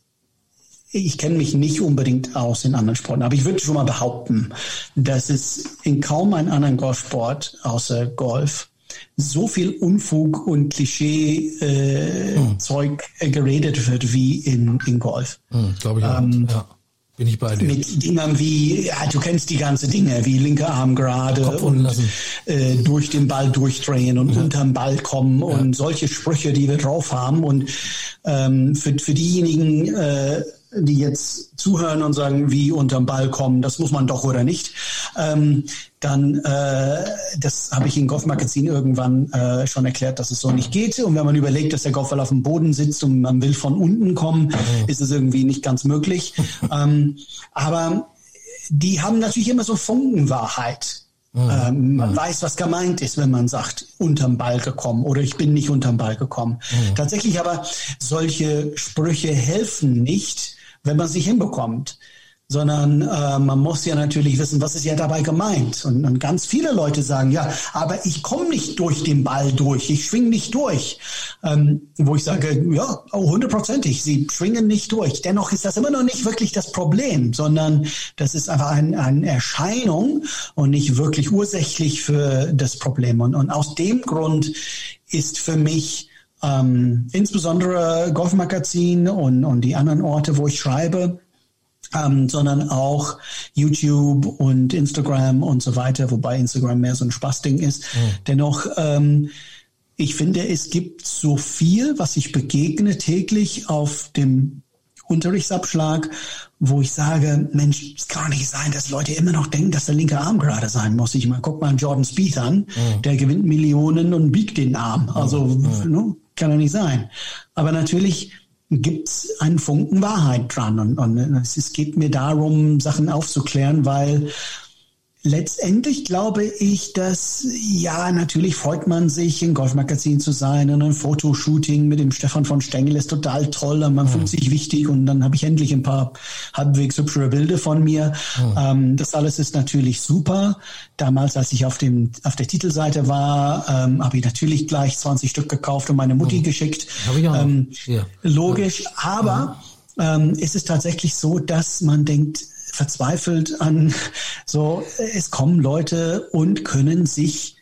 ich kenne mich nicht unbedingt aus in anderen Sporten, aber ich würde schon mal behaupten, dass es in kaum einem anderen Golfsport außer Golf so viel Unfug und Klischee-Zeug äh, hm. geredet wird wie in, in Golf. Hm, Glaube ich auch. Ähm, ja. Bin ich bei dir. Mit Dingen wie, ja, du kennst die ganze Dinge, wie linker Arm gerade und äh, durch den Ball durchdrehen und ja. unterm Ball kommen ja. und solche Sprüche, die wir drauf haben. Und ähm, für, für diejenigen, äh, die jetzt zuhören und sagen, wie unterm Ball kommen, das muss man doch oder nicht, ähm, dann, äh, das habe ich in Golfmagazin irgendwann äh, schon erklärt, dass es so nicht geht. Und wenn man überlegt, dass der Golfball auf dem Boden sitzt und man will von unten kommen, mhm. ist es irgendwie nicht ganz möglich. ähm, aber die haben natürlich immer so Funkenwahrheit. Mhm. Ähm, man mhm. weiß, was gemeint ist, wenn man sagt, unterm Ball gekommen oder ich bin nicht unterm Ball gekommen. Mhm. Tatsächlich aber solche Sprüche helfen nicht, wenn man sie hinbekommt sondern äh, man muss ja natürlich wissen, was ist ja dabei gemeint. Und, und ganz viele Leute sagen, ja, aber ich komme nicht durch den Ball durch, ich schwing nicht durch. Ähm, wo ich sage, ja, oh, hundertprozentig, sie schwingen nicht durch. Dennoch ist das immer noch nicht wirklich das Problem, sondern das ist einfach ein, eine Erscheinung und nicht wirklich ursächlich für das Problem. Und, und aus dem Grund ist für mich ähm, insbesondere Golfmagazin und, und die anderen Orte, wo ich schreibe, ähm, sondern auch YouTube und Instagram und so weiter, wobei Instagram mehr so ein Spaßding ist. Mhm. Dennoch, ähm, ich finde, es gibt so viel, was ich begegne täglich auf dem Unterrichtsabschlag, wo ich sage, Mensch, es kann nicht sein, dass Leute immer noch denken, dass der linke Arm gerade sein muss. Ich meine, guck mal Jordan Speed an, mhm. der gewinnt Millionen und biegt den Arm. Also, mhm. ne, kann er nicht sein. Aber natürlich gibt es einen Funken Wahrheit dran. Und, und es geht mir darum, Sachen aufzuklären, weil Letztendlich glaube ich, dass ja, natürlich freut man sich, im Golfmagazin zu sein und ein Fotoshooting mit dem Stefan von Stengel ist total toll und man mhm. fühlt sich wichtig und dann habe ich endlich ein paar halbwegs hübsche Bilder von mir. Mhm. Ähm, das alles ist natürlich super. Damals, als ich auf dem auf der Titelseite war, ähm, habe ich natürlich gleich 20 Stück gekauft und meine Mutti mhm. geschickt. Ähm, ja. Logisch, aber ähm, ist es tatsächlich so, dass man denkt, verzweifelt an so, es kommen Leute und können sich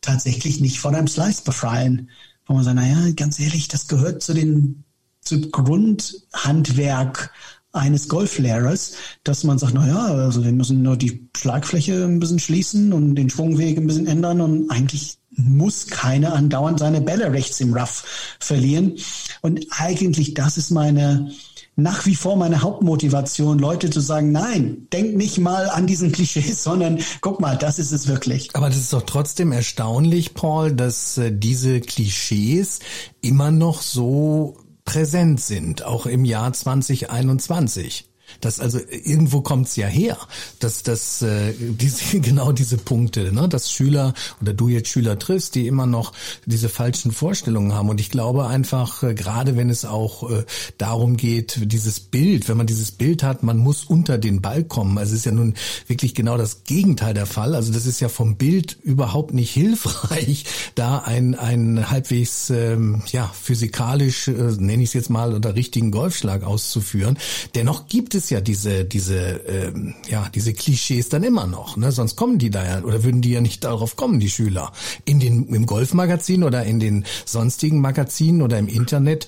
tatsächlich nicht von einem Slice befreien. Wo man sagt, naja, ganz ehrlich, das gehört zu den, zu Grundhandwerk eines Golflehrers, dass man sagt, naja, also wir müssen nur die Schlagfläche ein bisschen schließen und den Schwungweg ein bisschen ändern und eigentlich muss keiner andauernd seine Bälle rechts im Rough verlieren. Und eigentlich, das ist meine, nach wie vor meine Hauptmotivation, Leute zu sagen, nein, denk nicht mal an diesen Klischees, sondern guck mal, das ist es wirklich. Aber das ist doch trotzdem erstaunlich, Paul, dass äh, diese Klischees immer noch so präsent sind, auch im Jahr 2021. Das also irgendwo kommt's ja her, dass das äh, diese, genau diese Punkte, ne, dass Schüler oder du jetzt Schüler triffst, die immer noch diese falschen Vorstellungen haben. Und ich glaube einfach, äh, gerade wenn es auch äh, darum geht, dieses Bild, wenn man dieses Bild hat, man muss unter den Ball kommen. Also es ist ja nun wirklich genau das Gegenteil der Fall. Also das ist ja vom Bild überhaupt nicht hilfreich, da ein ein halbwegs ähm, ja physikalisch äh, nenne ich es jetzt mal oder richtigen Golfschlag auszuführen. Dennoch gibt es es ja diese, diese, ähm, ja, diese Klischees dann immer noch, ne? Sonst kommen die da ja, oder würden die ja nicht darauf kommen, die Schüler. In den, im Golfmagazin oder in den sonstigen Magazinen oder im Internet,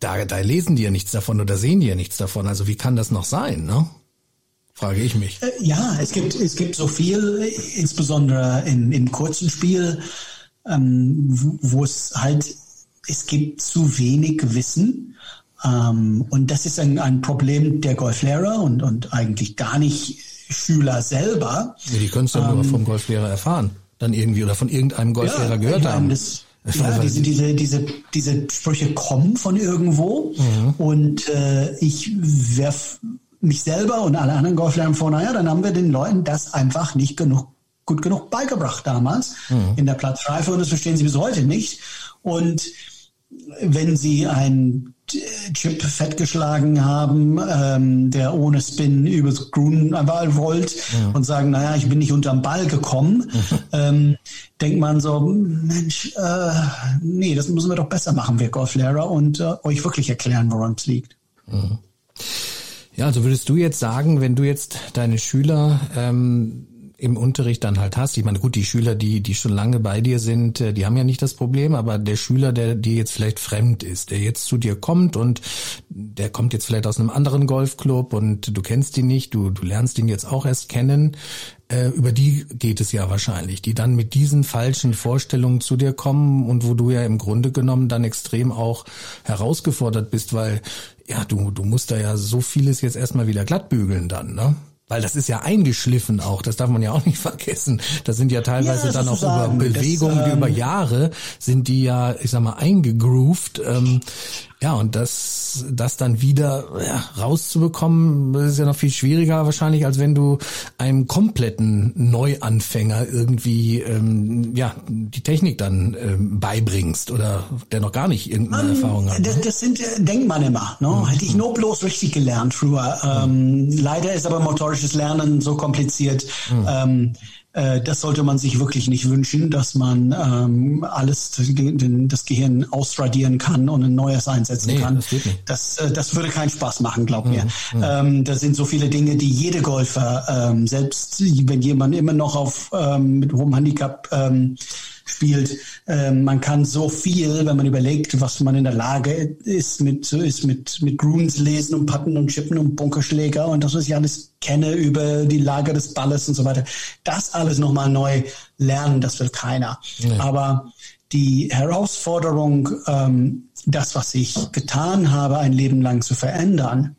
da, da lesen die ja nichts davon oder sehen die ja nichts davon. Also wie kann das noch sein, ne? Frage ich mich. Äh, ja, es gibt, es gibt so viel, insbesondere im, im kurzen Spiel, ähm, wo es halt, es gibt zu wenig Wissen ähm, und das ist ein, ein Problem der Golflehrer und, und eigentlich gar nicht Schüler selber. Ja, die können es ja ähm, nur vom Golflehrer erfahren, dann irgendwie oder von irgendeinem Golflehrer ja, gehört haben. Das, ja, diese, diese, diese, diese Sprüche kommen von irgendwo mhm. und äh, ich werf mich selber und alle anderen Golflehrer vor, naja, dann haben wir den Leuten das einfach nicht genug gut genug beigebracht damals mhm. in der Platzreife und das verstehen sie bis heute nicht. Und wenn sie ein Chip fettgeschlagen haben, ähm, der ohne Spin übers Grün einfach rollt ja. und sagen, naja, ich bin nicht unterm Ball gekommen, ähm, denkt man so, Mensch, äh, nee, das müssen wir doch besser machen, wir Golflehrer, und äh, euch wirklich erklären, woran es liegt. Ja, also würdest du jetzt sagen, wenn du jetzt deine Schüler ähm, im Unterricht dann halt hast. Ich meine, gut, die Schüler, die, die schon lange bei dir sind, äh, die haben ja nicht das Problem, aber der Schüler, der dir jetzt vielleicht fremd ist, der jetzt zu dir kommt und der kommt jetzt vielleicht aus einem anderen Golfclub und du kennst ihn nicht, du, du lernst ihn jetzt auch erst kennen, äh, über die geht es ja wahrscheinlich, die dann mit diesen falschen Vorstellungen zu dir kommen und wo du ja im Grunde genommen dann extrem auch herausgefordert bist, weil ja, du, du musst da ja so vieles jetzt erstmal wieder glattbügeln dann, ne? Weil das ist ja eingeschliffen auch, das darf man ja auch nicht vergessen. Da sind ja teilweise ja, dann auch über Bewegungen, das, ähm, die über Jahre sind die ja, ich sag mal, eingegroovt. Ähm, ja, und das, das dann wieder ja, rauszubekommen, ist ja noch viel schwieriger wahrscheinlich, als wenn du einem kompletten Neuanfänger irgendwie ähm, ja die Technik dann ähm, beibringst oder der noch gar nicht irgendeine um, ähm, Erfahrung hat. Das, ne? das sind, äh, denkt man immer. Ne? Mhm. Hätte ich nur bloß richtig gelernt früher. Ähm, leider ist aber motorisches Lernen so kompliziert. Mhm. Ähm, äh, das sollte man sich wirklich nicht wünschen, dass man ähm, alles, das Gehirn ausradieren kann und ein neues einsetzen nee, kann. Das, das, äh, das, würde keinen Spaß machen, glaub mir. Mhm. Ähm, das sind so viele Dinge, die jede Golfer, ähm, selbst wenn jemand immer noch auf ähm, mit hohem Handicap ähm, spielt. Ähm, man kann so viel, wenn man überlegt, was man in der Lage ist, mit, ist mit, mit Groons lesen und Patten und Chippen und Bunkerschläger und das, was ich alles kenne über die Lage des Balles und so weiter. Das alles nochmal neu lernen, das will keiner. Ja. Aber die Herausforderung, ähm, das, was ich getan habe, ein Leben lang zu verändern,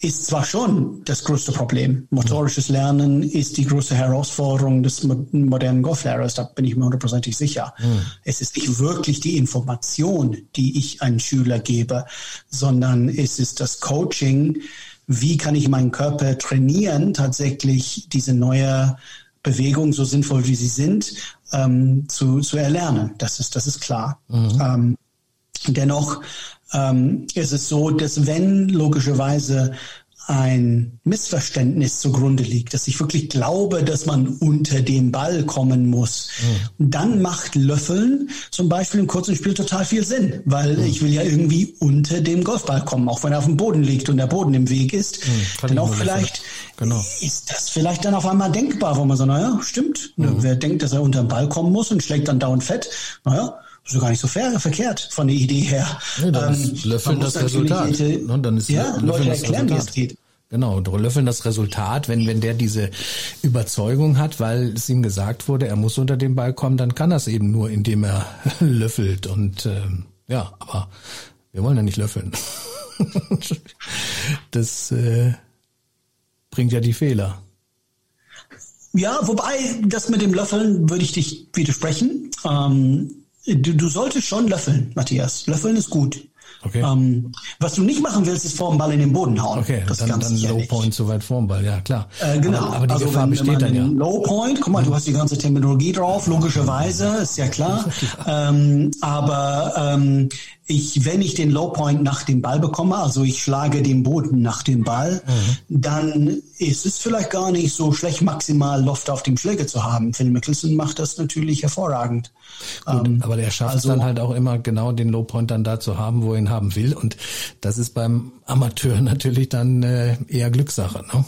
ist zwar schon das größte Problem. Motorisches Lernen ist die größte Herausforderung des modernen Golflehrers, da bin ich mir hundertprozentig sicher. Mhm. Es ist nicht wirklich die Information, die ich einem Schüler gebe, sondern es ist das Coaching, wie kann ich meinen Körper trainieren, tatsächlich diese neue Bewegung, so sinnvoll wie sie sind, ähm, zu, zu erlernen. Das ist, das ist klar. Mhm. Ähm, dennoch ähm, ist es so, dass wenn logischerweise ein Missverständnis zugrunde liegt, dass ich wirklich glaube, dass man unter dem Ball kommen muss, mhm. dann macht Löffeln zum Beispiel im kurzen Spiel total viel Sinn, weil mhm. ich will ja irgendwie unter dem Golfball kommen, auch wenn er auf dem Boden liegt und der Boden im Weg ist. Mhm, denn auch vielleicht genau. ist das vielleicht dann auf einmal denkbar, wo man so, naja, stimmt, mhm. wer denkt, dass er unter den Ball kommen muss und schlägt dann dauernd fett, naja, so gar nicht so fair, verkehrt von der Idee her. Nee, dann ähm, ist Löffeln das Resultat. Leute, ne, dann ist ja, Löffeln Leute erklären, wie es geht. Genau, löffeln das Resultat, wenn, wenn der diese Überzeugung hat, weil es ihm gesagt wurde, er muss unter den Ball kommen, dann kann das eben nur, indem er löffelt. Und ähm, ja, aber wir wollen ja nicht löffeln. das äh, bringt ja die Fehler. Ja, wobei, das mit dem Löffeln würde ich dich widersprechen. Ähm, du, du solltest schon löffeln, Matthias. Löffeln ist gut. Okay. Ähm, was du nicht machen willst, ist vor dem Ball in den Boden hauen. Okay, das dann, dann Low Point so weit vor dem Ball, ja klar. Äh, genau. Aber, aber die also Gefahr wenn, besteht wenn dann ja. Low Point, guck mal, du hast die ganze Terminologie drauf, logischerweise, ist ja klar. ähm, aber ähm, ich, wenn ich den Low Point nach dem Ball bekomme, also ich schlage den Boden nach dem Ball, mhm. dann ist es vielleicht gar nicht so schlecht, maximal Loft auf dem Schläger zu haben. Phil Mickelson macht das natürlich hervorragend. Gut, ähm, aber der schafft also, es dann halt auch immer genau den Low Point dann da zu haben, wo er ihn haben will. Und das ist beim Amateur natürlich dann äh, eher Glückssache. Ne?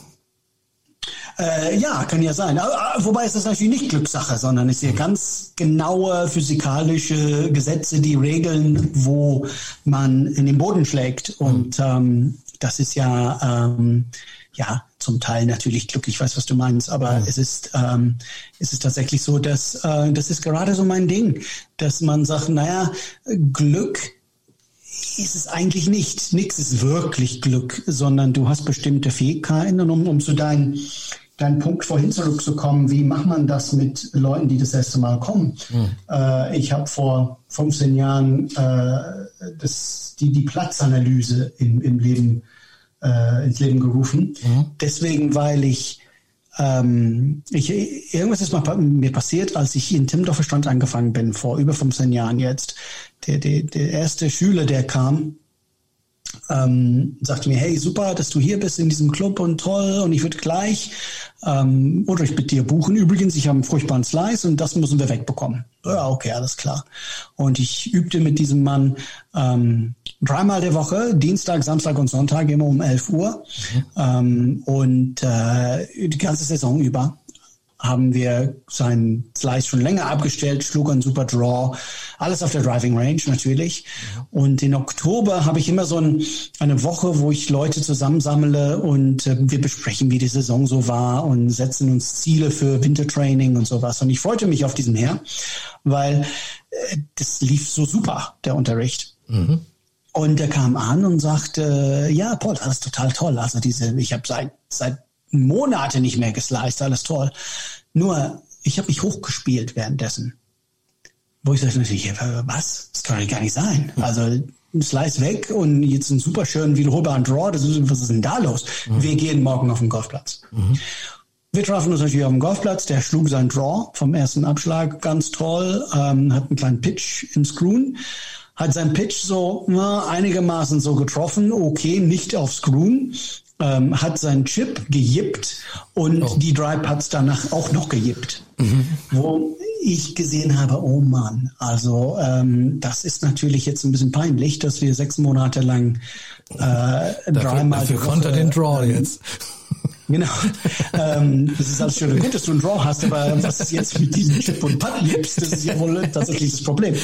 Äh, ja, kann ja sein. Wobei ist das natürlich nicht Glückssache, sondern es ja ganz genaue physikalische Gesetze, die regeln, wo man in den Boden schlägt. Und mhm. ähm, das ist ja ähm, ja zum Teil natürlich Glück. Ich weiß, was du meinst, aber mhm. es ist ähm, es ist tatsächlich so, dass äh, das ist gerade so mein Ding, dass man sagt, naja, Glück ist es eigentlich nicht. Nichts ist wirklich Glück, sondern du hast bestimmte Fähigkeiten und um, um zu deinen deinen Punkt vorhin zurückzukommen, wie macht man das mit Leuten, die das erste Mal kommen? Mhm. Äh, ich habe vor 15 Jahren äh, das, die, die Platzanalyse im, im Leben, äh, ins Leben gerufen. Mhm. Deswegen, weil ich, ähm, ich, irgendwas ist mal mir passiert, als ich in Timmendorfer Strand angefangen bin, vor über 15 Jahren jetzt. Der, der, der erste Schüler, der kam, ähm, sagte mir, hey, super, dass du hier bist in diesem Club und toll und ich würde gleich ähm, Unterricht mit dir buchen. Übrigens, ich habe einen furchtbaren Slice und das müssen wir wegbekommen. Ja, okay, alles klar. Und ich übte mit diesem Mann ähm, dreimal der Woche, Dienstag, Samstag und Sonntag, immer um 11 Uhr mhm. ähm, und äh, die ganze Saison über haben wir seinen Slice schon länger abgestellt, schlug einen super Draw, alles auf der Driving Range natürlich. Und in Oktober habe ich immer so ein, eine Woche, wo ich Leute zusammensammle und äh, wir besprechen, wie die Saison so war und setzen uns Ziele für Wintertraining und sowas. Und ich freute mich auf diesen Her, weil äh, das lief so super, der Unterricht. Mhm. Und er kam an und sagte, ja, Paul, das ist total toll. Also diese, ich habe seit, seit Monate nicht mehr gesliced, alles toll. Nur, ich habe mich hochgespielt währenddessen. Wo ich sagte natürlich, was? Das kann doch gar nicht sein. Also Slice weg und jetzt ein super schönen wiederholbaren Draw. Das ist, was ist denn da los? Mhm. Wir gehen morgen auf den Golfplatz. Mhm. Wir trafen uns natürlich auf dem Golfplatz. Der schlug seinen Draw vom ersten Abschlag ganz toll, ähm, hat einen kleinen Pitch ins Screwn, hat seinen Pitch so na, einigermaßen so getroffen, okay, nicht aufs Screwn, ähm, hat seinen Chip gejippt und oh. die Dry Putts danach auch noch gejippt. Mhm. Wo ich gesehen habe, oh Mann, also ähm, das ist natürlich jetzt ein bisschen peinlich, dass wir sechs Monate lang äh, dafür, dreimal dafür konnte den Draw ähm, jetzt. Genau. ähm, das ist alles schön und gut, dass du einen Draw hast, aber was ist jetzt mit diesem Chip und Putt liebst, das ist ja wohl tatsächlich das Problem.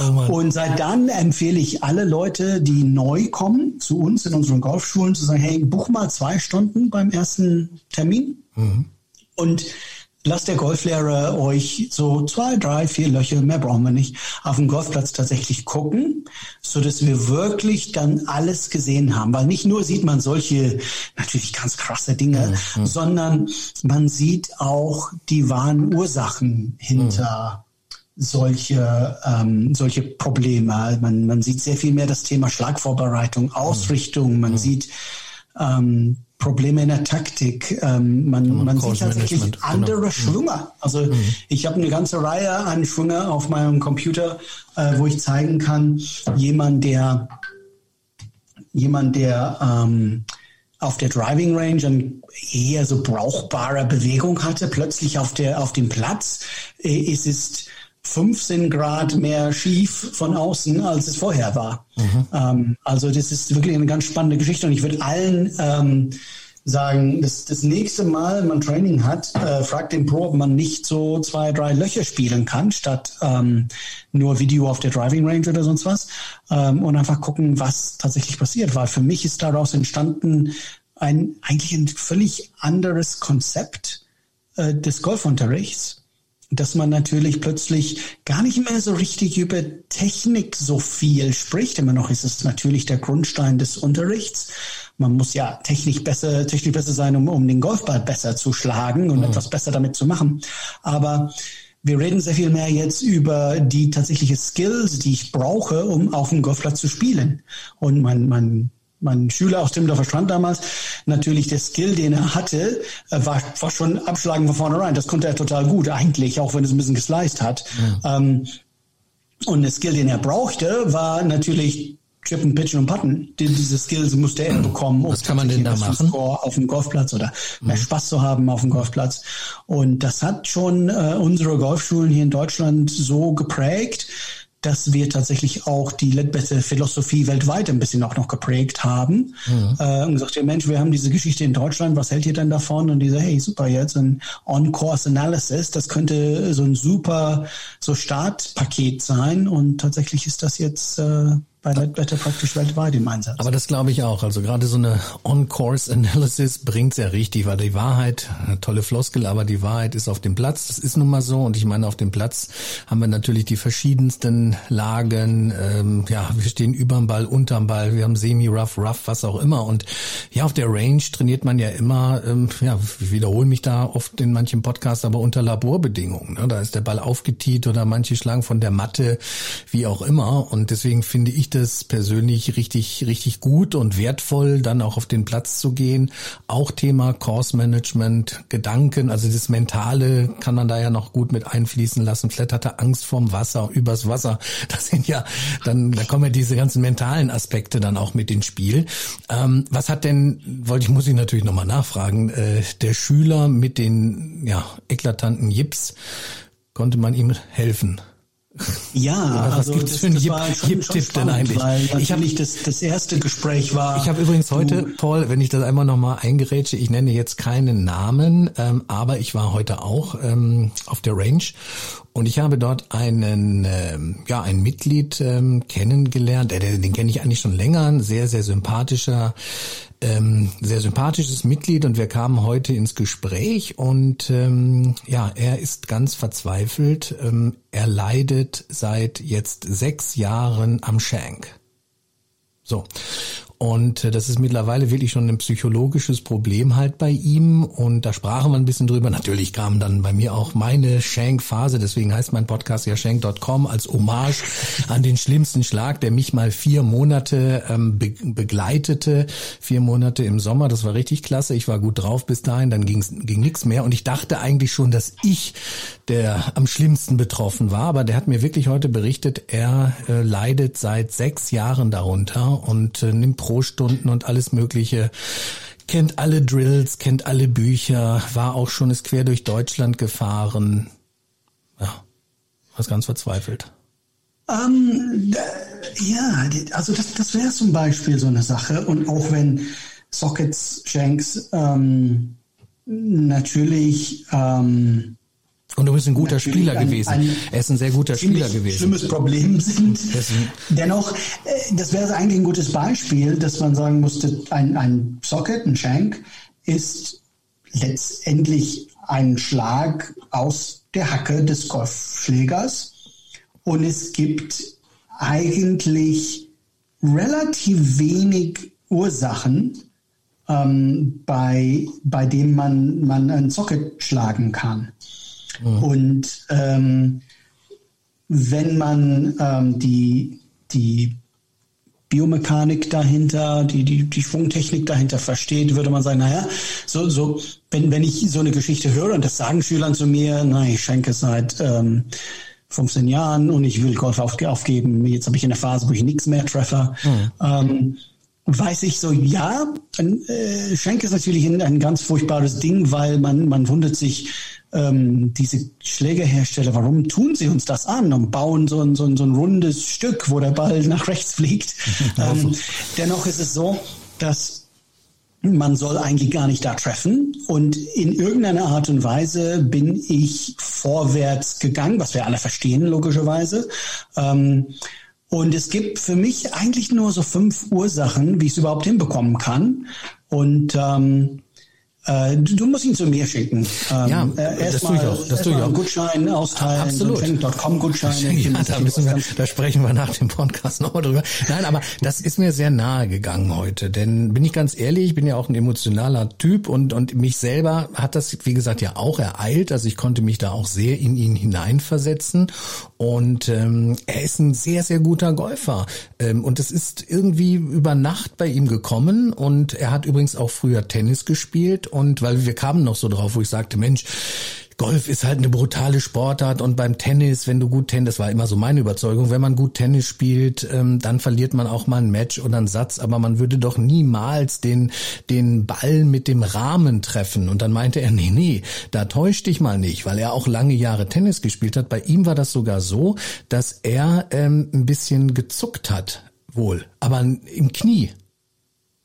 Oh und seit dann empfehle ich alle Leute, die neu kommen zu uns in unseren Golfschulen, zu sagen, hey, buch mal zwei Stunden beim ersten Termin. Mhm. Und lasst der Golflehrer euch so zwei, drei, vier Löcher, mehr brauchen wir nicht, auf dem Golfplatz tatsächlich gucken, so dass wir wirklich dann alles gesehen haben. Weil nicht nur sieht man solche natürlich ganz krasse Dinge, mhm. sondern man sieht auch die wahren Ursachen hinter mhm. solche, ähm, solche Probleme. Man, man sieht sehr viel mehr das Thema Schlagvorbereitung, Ausrichtung, man mhm. sieht ähm, Probleme in der Taktik. Ähm, man, man, man sieht tatsächlich genau. andere genau. Schwünge. Also mhm. ich habe eine ganze Reihe an Schwünge auf meinem Computer, äh, wo ich zeigen kann, jemand, der jemand, der ähm, auf der Driving Range eine eher so brauchbare Bewegung hatte, plötzlich auf der auf dem Platz äh, ist es 15 Grad mehr schief von außen, als es vorher war. Mhm. Ähm, also das ist wirklich eine ganz spannende Geschichte und ich würde allen ähm, sagen, das, das nächste Mal, wenn man Training hat, äh, fragt den Pro, ob man nicht so zwei, drei Löcher spielen kann, statt ähm, nur Video auf der Driving Range oder sonst was. Ähm, und einfach gucken, was tatsächlich passiert. Weil für mich ist daraus entstanden, ein eigentlich ein völlig anderes Konzept äh, des Golfunterrichts, dass man natürlich plötzlich gar nicht mehr so richtig über Technik so viel spricht. Immer noch ist es natürlich der Grundstein des Unterrichts. Man muss ja technisch besser, technisch besser sein, um, um den Golfball besser zu schlagen und mhm. etwas besser damit zu machen. Aber wir reden sehr viel mehr jetzt über die tatsächliche Skills, die ich brauche, um auf dem Golfplatz zu spielen. Und mein, mein mein Schüler aus Timmendorfer Strand damals, natürlich der Skill, den er hatte, äh, war, war schon abschlagen von vornherein. Das konnte er total gut, eigentlich, auch wenn es ein bisschen gesliced hat. Ja. Ähm, und der Skill, den er brauchte, war natürlich Chippen, Pitchen und Putten. Diese Skills musste er bekommen, um Was kann man denn da machen? Score auf dem Golfplatz oder mehr mhm. Spaß zu haben auf dem Golfplatz. Und das hat schon äh, unsere Golfschulen hier in Deutschland so geprägt, dass wir tatsächlich auch die Ledbetter Philosophie weltweit ein bisschen auch noch geprägt haben. Mhm. Äh, und gesagt, ja Mensch, wir haben diese Geschichte in Deutschland, was hält ihr denn davon? Und diese, hey, super, jetzt ein On-Course Analysis, das könnte so ein super so Startpaket sein. Und tatsächlich ist das jetzt äh, bei Ledbetter praktisch weltweit im Einsatz. Aber das glaube ich auch. Also gerade so eine On-Course-Analysis bringt ja richtig, weil die Wahrheit, tolle Floskel, aber die Wahrheit ist auf dem Platz. Das ist nun mal so. Und ich meine, auf dem Platz haben wir natürlich die verschiedensten Lagen. Ähm, ja, wir stehen überm Ball, unterm Ball, wir haben Semi-Rough, Rough, was auch immer. Und ja, auf der Range trainiert man ja immer, ähm, ja, ich wiederhole mich da oft in manchen Podcasts, aber unter Laborbedingungen. Ne? Da ist der Ball aufgetiet oder manche schlagen von der Matte, wie auch immer. Und deswegen finde ich ich das persönlich richtig, richtig gut und wertvoll, dann auch auf den Platz zu gehen. Auch Thema Course Management, Gedanken, also das Mentale kann man da ja noch gut mit einfließen lassen. Vielleicht hat er Angst vorm Wasser, übers Wasser. Das sind ja, dann, da kommen ja diese ganzen mentalen Aspekte dann auch mit ins Spiel. Ähm, was hat denn, wollte ich, muss ich natürlich nochmal nachfragen, äh, der Schüler mit den, ja, eklatanten Jips, konnte man ihm helfen? Ja, was also gibt's das, für einen Hip-Tipp denn eigentlich? ich habe nicht das, das erste Gespräch war. Ich habe übrigens heute, Paul, wenn ich das einmal nochmal eingerätsche, ich nenne jetzt keinen Namen, ähm, aber ich war heute auch ähm, auf der Range und ich habe dort einen, ähm, ja, ein Mitglied ähm, kennengelernt, äh, den kenne ich eigentlich schon länger, ein sehr, sehr sympathischer ähm, sehr sympathisches Mitglied und wir kamen heute ins Gespräch und ähm, ja, er ist ganz verzweifelt. Ähm, er leidet seit jetzt sechs Jahren am Shank. So. Und äh, das ist mittlerweile wirklich schon ein psychologisches Problem halt bei ihm. Und da sprachen wir ein bisschen drüber. Natürlich kam dann bei mir auch meine Shank-Phase. Deswegen heißt mein Podcast ja Shank.com als Hommage an den schlimmsten Schlag, der mich mal vier Monate ähm, be begleitete. Vier Monate im Sommer. Das war richtig klasse. Ich war gut drauf bis dahin. Dann ging's, ging nichts mehr. Und ich dachte eigentlich schon, dass ich der am schlimmsten betroffen war. Aber der hat mir wirklich heute berichtet, er äh, leidet seit sechs Jahren darunter und äh, nimmt Pro-Stunden und alles Mögliche kennt alle Drills, kennt alle Bücher, war auch schon ist quer durch Deutschland gefahren. Ja, was ganz verzweifelt. Ähm, ja, also das, das wäre zum Beispiel so eine Sache. Und auch wenn Sockets, Shanks ähm, natürlich ähm, und du bist ein guter Spieler ein, gewesen. Ein er ist ein sehr guter Spieler gewesen. Schlimmes Problem sind. Dennoch, äh, das wäre eigentlich ein gutes Beispiel, dass man sagen musste, ein, ein Socket, ein Shank, ist letztendlich ein Schlag aus der Hacke des Golfschlägers. Und es gibt eigentlich relativ wenig Ursachen, ähm, bei, bei denen man, man ein Socket schlagen kann. Mhm. Und ähm, wenn man ähm, die, die Biomechanik dahinter, die, die, die Schwungtechnik dahinter versteht, würde man sagen, naja, so, so, wenn, wenn ich so eine Geschichte höre, und das sagen Schülern zu mir, na, ich schenke seit ähm, 15 Jahren und ich will Golf auf, aufgeben, jetzt habe ich eine Phase, wo ich nichts mehr treffe, mhm. ähm, weiß ich so, ja, äh, Schenk ist natürlich ein, ein ganz furchtbares Ding, weil man, man wundert sich, ähm, diese Schlägerhersteller, warum tun sie uns das an und bauen so ein, so ein, so ein rundes Stück, wo der Ball nach rechts fliegt. ähm, dennoch ist es so, dass man soll eigentlich gar nicht da treffen. Und in irgendeiner Art und Weise bin ich vorwärts gegangen, was wir alle verstehen, logischerweise. Ähm, Und es gibt für mich eigentlich nur so fünf Ursachen, wie ich es überhaupt hinbekommen kann. Und ähm, äh, du, du, musst ihn zu mir schicken. Ähm, ja, äh, das tue ich auch. Das tue ich auch. Gutschein austeilen. Absolut. So Gutscheine. Ja, da, müssen wir, da sprechen wir nach dem Podcast nochmal drüber. Nein, aber das ist mir sehr nahe gegangen heute. Denn bin ich ganz ehrlich, ich bin ja auch ein emotionaler Typ und, und mich selber hat das, wie gesagt, ja auch ereilt. Also ich konnte mich da auch sehr in ihn hineinversetzen. Und ähm, er ist ein sehr, sehr guter Golfer. Ähm, und es ist irgendwie über Nacht bei ihm gekommen. Und er hat übrigens auch früher Tennis gespielt und weil wir kamen noch so drauf, wo ich sagte, Mensch, Golf ist halt eine brutale Sportart und beim Tennis, wenn du gut Tennis, das war immer so meine Überzeugung, wenn man gut Tennis spielt, ähm, dann verliert man auch mal ein Match oder einen Satz, aber man würde doch niemals den, den Ball mit dem Rahmen treffen. Und dann meinte er, nee, nee, da täuscht dich mal nicht, weil er auch lange Jahre Tennis gespielt hat. Bei ihm war das sogar so, dass er ähm, ein bisschen gezuckt hat, wohl, aber im Knie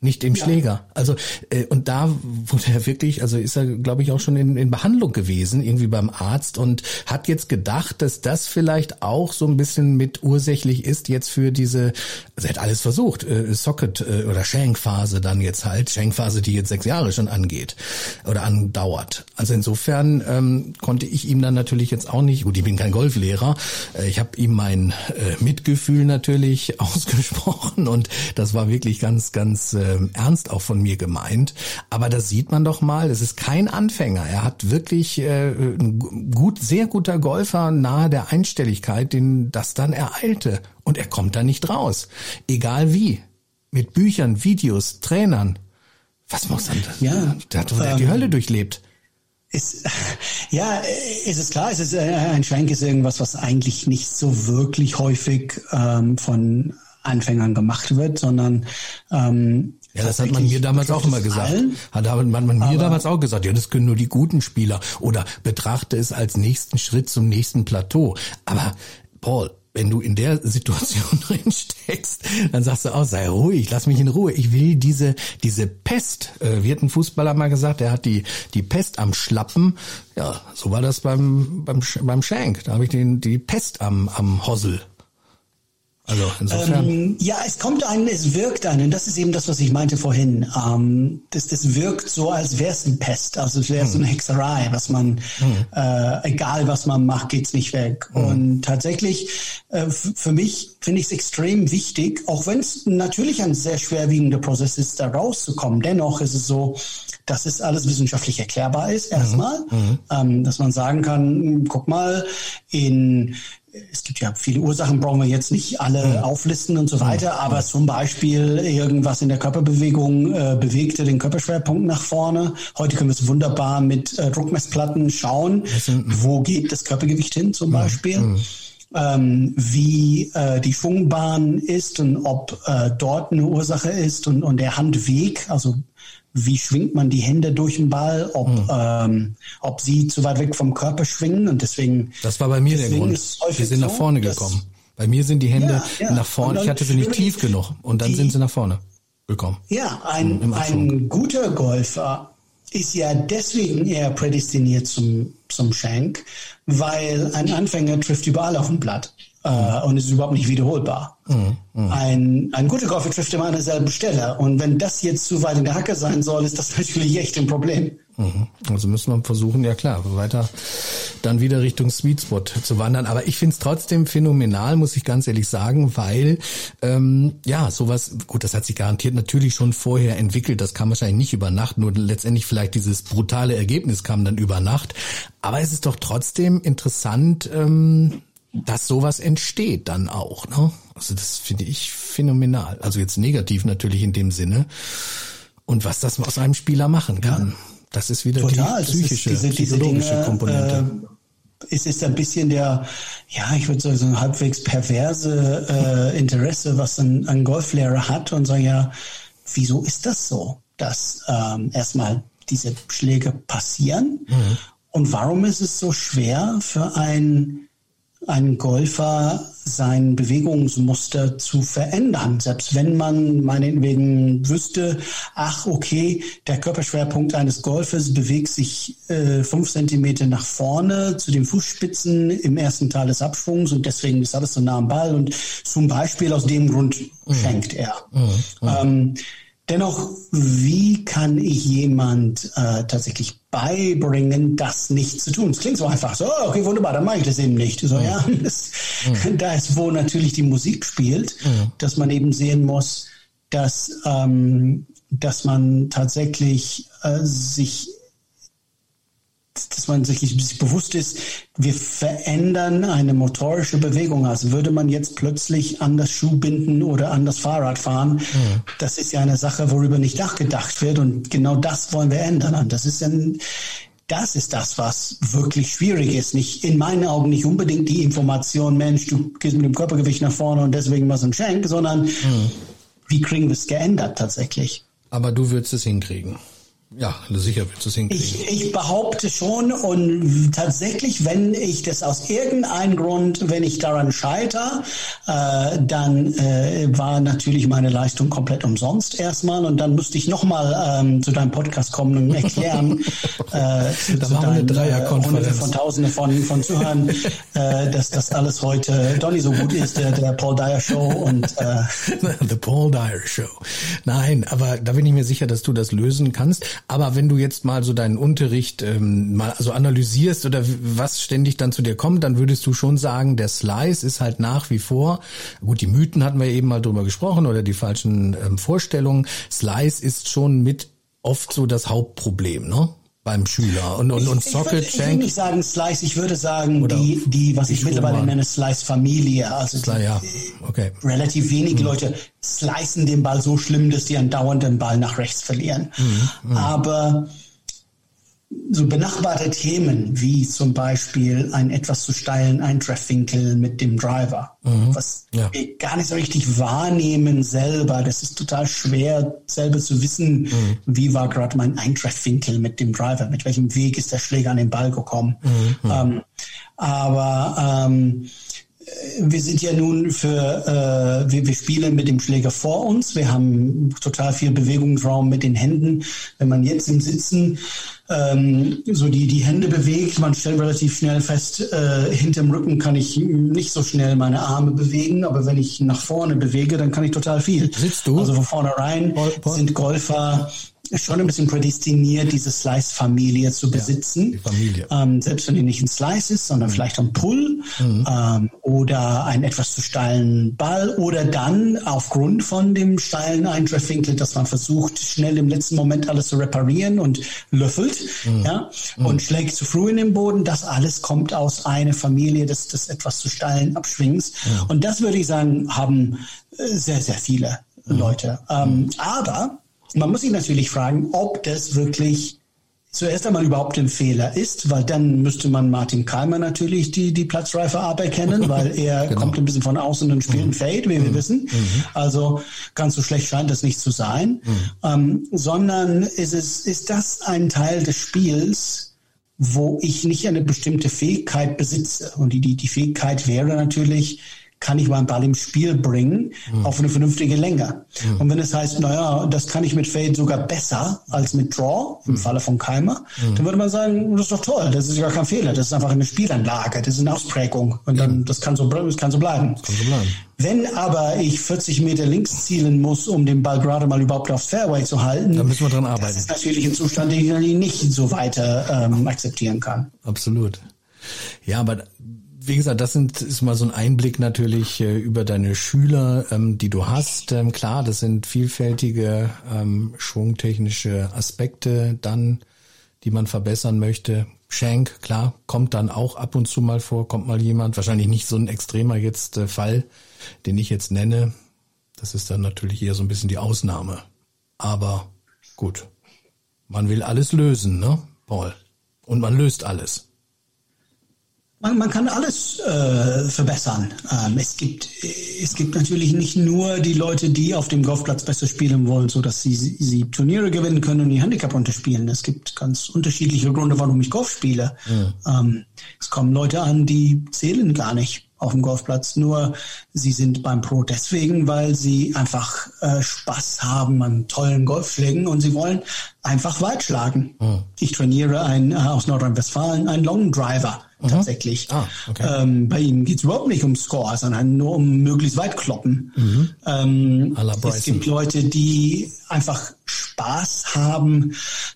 nicht im ja. Schläger. Also äh, und da wurde er wirklich, also ist er, glaube ich, auch schon in, in Behandlung gewesen, irgendwie beim Arzt und hat jetzt gedacht, dass das vielleicht auch so ein bisschen mit ursächlich ist jetzt für diese, also er hat alles versucht, äh, Socket äh, oder Shankphase dann jetzt halt, Shankphase, die jetzt sechs Jahre schon angeht oder andauert. Also insofern ähm, konnte ich ihm dann natürlich jetzt auch nicht, gut, ich bin kein Golflehrer, äh, ich habe ihm mein äh, Mitgefühl natürlich ausgesprochen und das war wirklich ganz, ganz äh, äh, ernst auch von mir gemeint. Aber da sieht man doch mal, es ist kein Anfänger. Er hat wirklich äh, ein gut, sehr guter Golfer nahe der Einstelligkeit, den das dann ereilte. Und er kommt da nicht raus. Egal wie. Mit Büchern, Videos, Trainern. Was muss dann? Ja, der hat ähm, die Hölle durchlebt. Ist, ja, ist es klar, es ist, äh, ein Schwenk ist irgendwas, was eigentlich nicht so wirklich häufig ähm, von Anfängern gemacht wird, sondern ähm, ja, das hat man mir damals auch immer gesagt. Allen, hat man, man mir damals auch gesagt, ja, das können nur die guten Spieler oder betrachte es als nächsten Schritt zum nächsten Plateau. Aber Paul, wenn du in der Situation drin steckst, dann sagst du auch, sei ruhig, lass mich in Ruhe. Ich will diese, diese Pest, äh, hat ein Fußballer mal gesagt, der hat die, die Pest am Schlappen. Ja, so war das beim, beim, beim Schenk. Da habe ich den, die Pest am, am Hossel. Also insofern. Ähm, ja, es kommt einen, es wirkt einen. Das ist eben das, was ich meinte vorhin. Ähm, das, das wirkt so, als wäre es ein Pest, also es wäre hm. so eine Hexerei, was man, hm. äh, egal was man macht, geht's nicht weg. Hm. Und tatsächlich, äh, für mich finde ich es extrem wichtig, auch wenn es natürlich ein sehr schwerwiegender Prozess ist, da rauszukommen. Dennoch ist es so, dass es alles wissenschaftlich erklärbar ist, erstmal, mhm. ähm, dass man sagen kann, guck mal, in es gibt ja viele Ursachen, brauchen wir jetzt nicht alle mhm. auflisten und so weiter, mhm. aber zum Beispiel irgendwas in der Körperbewegung äh, bewegte den Körperschwerpunkt nach vorne. Heute können wir es wunderbar mit äh, Druckmessplatten schauen, wo geht das Körpergewicht hin zum Beispiel. Mhm. Ähm, wie äh, die Schwungbahn ist und ob äh, dort eine Ursache ist und, und der Handweg, also wie schwingt man die Hände durch den Ball, ob, hm. ähm, ob sie zu weit weg vom Körper schwingen und deswegen. Das war bei mir der Grund. Wir sind nach vorne so, gekommen. Bei mir sind die Hände ja, ja. nach vorne. Ich hatte sie nicht tief genug und dann die, sind sie nach vorne gekommen. Ja, ein, ein guter Golfer ist ja deswegen eher prädestiniert zum, zum Schenk, weil ein Anfänger trifft überall auf dem Blatt äh, und ist überhaupt nicht wiederholbar. Mhm. Mhm. Ein, ein guter Golfer trifft immer an derselben Stelle. Und wenn das jetzt zu weit in der Hacke sein soll, ist das natürlich echt ein Problem. Mhm. Also müssen wir versuchen, ja klar, weiter dann wieder Richtung Sweet Spot zu wandern. Aber ich finde es trotzdem phänomenal, muss ich ganz ehrlich sagen, weil ähm, ja sowas, gut, das hat sich garantiert natürlich schon vorher entwickelt. Das kam wahrscheinlich nicht über Nacht, nur letztendlich vielleicht dieses brutale Ergebnis kam dann über Nacht. Aber es ist doch trotzdem interessant. Ähm, dass sowas entsteht dann auch. Ne? Also das finde ich phänomenal. Also jetzt negativ natürlich in dem Sinne. Und was das aus einem Spieler machen kann. Ja. Das ist wieder Total. die psychische, diese, psychologische Dinge, Komponente. Äh, es ist ein bisschen der, ja, ich würde sagen, so ein halbwegs perverse äh, Interesse, was ein, ein Golflehrer hat und sagen, ja, wieso ist das so, dass ähm, erstmal diese Schläge passieren? Mhm. Und warum ist es so schwer für ein einen Golfer sein Bewegungsmuster zu verändern. Selbst wenn man meinetwegen wüsste, ach okay, der Körperschwerpunkt eines Golfers bewegt sich äh, fünf Zentimeter nach vorne zu den Fußspitzen im ersten Teil des Abschwungs und deswegen ist alles so nah am Ball und zum Beispiel aus dem Grund mhm. schenkt er. Mhm. Mhm. Ähm, Dennoch, wie kann ich jemand äh, tatsächlich beibringen, das nicht zu tun? Es klingt so einfach so, okay, wunderbar, dann mache ich das eben nicht. So, ja, das, mhm. da ist, wo natürlich die Musik spielt, mhm. dass man eben sehen muss, dass, ähm, dass man tatsächlich äh, sich dass man sich, sich bewusst ist, wir verändern eine motorische Bewegung. Also würde man jetzt plötzlich an das Schuh binden oder an das Fahrrad fahren, mhm. das ist ja eine Sache, worüber nicht nachgedacht wird. Und genau das wollen wir ändern. Und das ist ein, das ist das, was wirklich schwierig ist. Nicht, in meinen Augen nicht unbedingt die Information, Mensch, du gehst mit dem Körpergewicht nach vorne und deswegen machst du einen Schenk, sondern mhm. wie kriegen wir es geändert tatsächlich? Aber du würdest es hinkriegen. Ja, sicher wird es hinkriegen. Ich, ich behaupte schon und tatsächlich, wenn ich das aus irgendeinem Grund, wenn ich daran scheitere, äh, dann äh, war natürlich meine Leistung komplett umsonst erstmal und dann müsste ich nochmal ähm, zu deinem Podcast kommen und erklären, äh, zu, da zu deinen äh, Hunderte von Tausende von, von Zuhörern, äh, dass das alles heute doch nicht so gut ist, der, der Paul Dyer Show und äh, The Paul Dyer Show. Nein, aber da bin ich mir sicher, dass du das lösen kannst. Aber wenn du jetzt mal so deinen Unterricht ähm, mal also analysierst oder was ständig dann zu dir kommt, dann würdest du schon sagen, der Slice ist halt nach wie vor, gut, die Mythen hatten wir eben mal drüber gesprochen oder die falschen ähm, Vorstellungen. Slice ist schon mit oft so das Hauptproblem, ne? Beim Schüler und und, und Socket ich, ich, würde, ich würde nicht sagen Slice, ich würde sagen die die was die ich mittlerweile nenne Slice Familie, also Slice, ja. okay. relativ wenige mhm. Leute slicen den Ball so schlimm, dass die andauernd den Ball nach rechts verlieren. Mhm. Mhm. Aber so benachbarte Themen wie zum Beispiel ein etwas zu steilen Eintreffwinkel mit dem Driver, mhm. was ja. wir gar nicht so richtig wahrnehmen selber. Das ist total schwer selber zu wissen, mhm. wie war gerade mein Eintreffwinkel mit dem Driver, mit welchem Weg ist der Schläger an den Ball gekommen. Mhm. Ähm, aber ähm, wir sind ja nun für, äh, wir, wir spielen mit dem Schläger vor uns. Wir haben total viel Bewegungsraum mit den Händen. Wenn man jetzt im Sitzen ähm, so die, die Hände bewegt, man stellt relativ schnell fest, äh, hinterm Rücken kann ich nicht so schnell meine Arme bewegen, aber wenn ich nach vorne bewege, dann kann ich total viel. Sitzt du? Also von vornherein sind Golfer schon ein bisschen prädestiniert, diese Slice-Familie zu besitzen. Ja, die Familie. Ähm, selbst wenn die nicht ein Slice ist, sondern mhm. vielleicht ein Pull mhm. ähm, oder einen etwas zu steilen Ball oder dann aufgrund von dem steilen Eintreffwinkel, dass man versucht, schnell im letzten Moment alles zu reparieren und löffelt mhm. ja, mhm. und schlägt zu früh in den Boden. Das alles kommt aus einer Familie des, des etwas zu steilen Abschwings. Mhm. Und das würde ich sagen, haben äh, sehr, sehr viele mhm. Leute. Ähm, aber man muss sich natürlich fragen, ob das wirklich zuerst einmal überhaupt ein Fehler ist, weil dann müsste man Martin Keimer natürlich die, die Platzreife aberkennen, weil er genau. kommt ein bisschen von außen und spielt mhm. Fade, wie mhm. wir wissen. Mhm. Also ganz so schlecht scheint das nicht zu sein, mhm. ähm, sondern ist es, ist das ein Teil des Spiels, wo ich nicht eine bestimmte Fähigkeit besitze. Und die, die, die Fähigkeit wäre natürlich, kann ich meinen Ball im Spiel bringen mhm. auf eine vernünftige Länge. Mhm. Und wenn es heißt, naja, das kann ich mit Fade sogar besser als mit Draw, im mhm. Falle von Keimer, mhm. dann würde man sagen, das ist doch toll, das ist gar kein Fehler, das ist einfach eine Spielanlage, das ist eine Ausprägung und dann, das kann so, das kann so bleiben. Kann so bleiben. Wenn aber ich 40 Meter links zielen muss, um den Ball gerade mal überhaupt aufs Fairway zu halten, dann müssen wir dran arbeiten. Das ist natürlich ein Zustand, den ich nicht so weiter ähm, akzeptieren kann. Absolut. Ja, aber wie gesagt, das sind, ist mal so ein Einblick natürlich äh, über deine Schüler, ähm, die du hast. Ähm, klar, das sind vielfältige ähm, schwungtechnische Aspekte dann, die man verbessern möchte. Shank, klar, kommt dann auch ab und zu mal vor, kommt mal jemand, wahrscheinlich nicht so ein extremer jetzt äh, Fall, den ich jetzt nenne. Das ist dann natürlich eher so ein bisschen die Ausnahme. Aber gut, man will alles lösen, ne, Paul? Und man löst alles. Man, man kann alles äh, verbessern. Ähm, es gibt es gibt natürlich nicht nur die Leute, die auf dem Golfplatz besser spielen wollen, so dass sie, sie Turniere gewinnen können und die Handicap runterspielen. Es gibt ganz unterschiedliche Gründe, warum ich Golf spiele. Ja. Ähm, es kommen Leute an, die zählen gar nicht auf dem Golfplatz. Nur sie sind beim Pro deswegen, weil sie einfach äh, Spaß haben an tollen Golfschlägen und sie wollen einfach weit schlagen. Mhm. Ich trainiere ein, äh, aus Nordrhein-Westfalen einen Long Driver mhm. tatsächlich. Ah, okay. ähm, bei ihm geht es überhaupt nicht um Score, sondern nur um möglichst weit kloppen. Mhm. Ähm, es gibt Leute, die einfach Spaß haben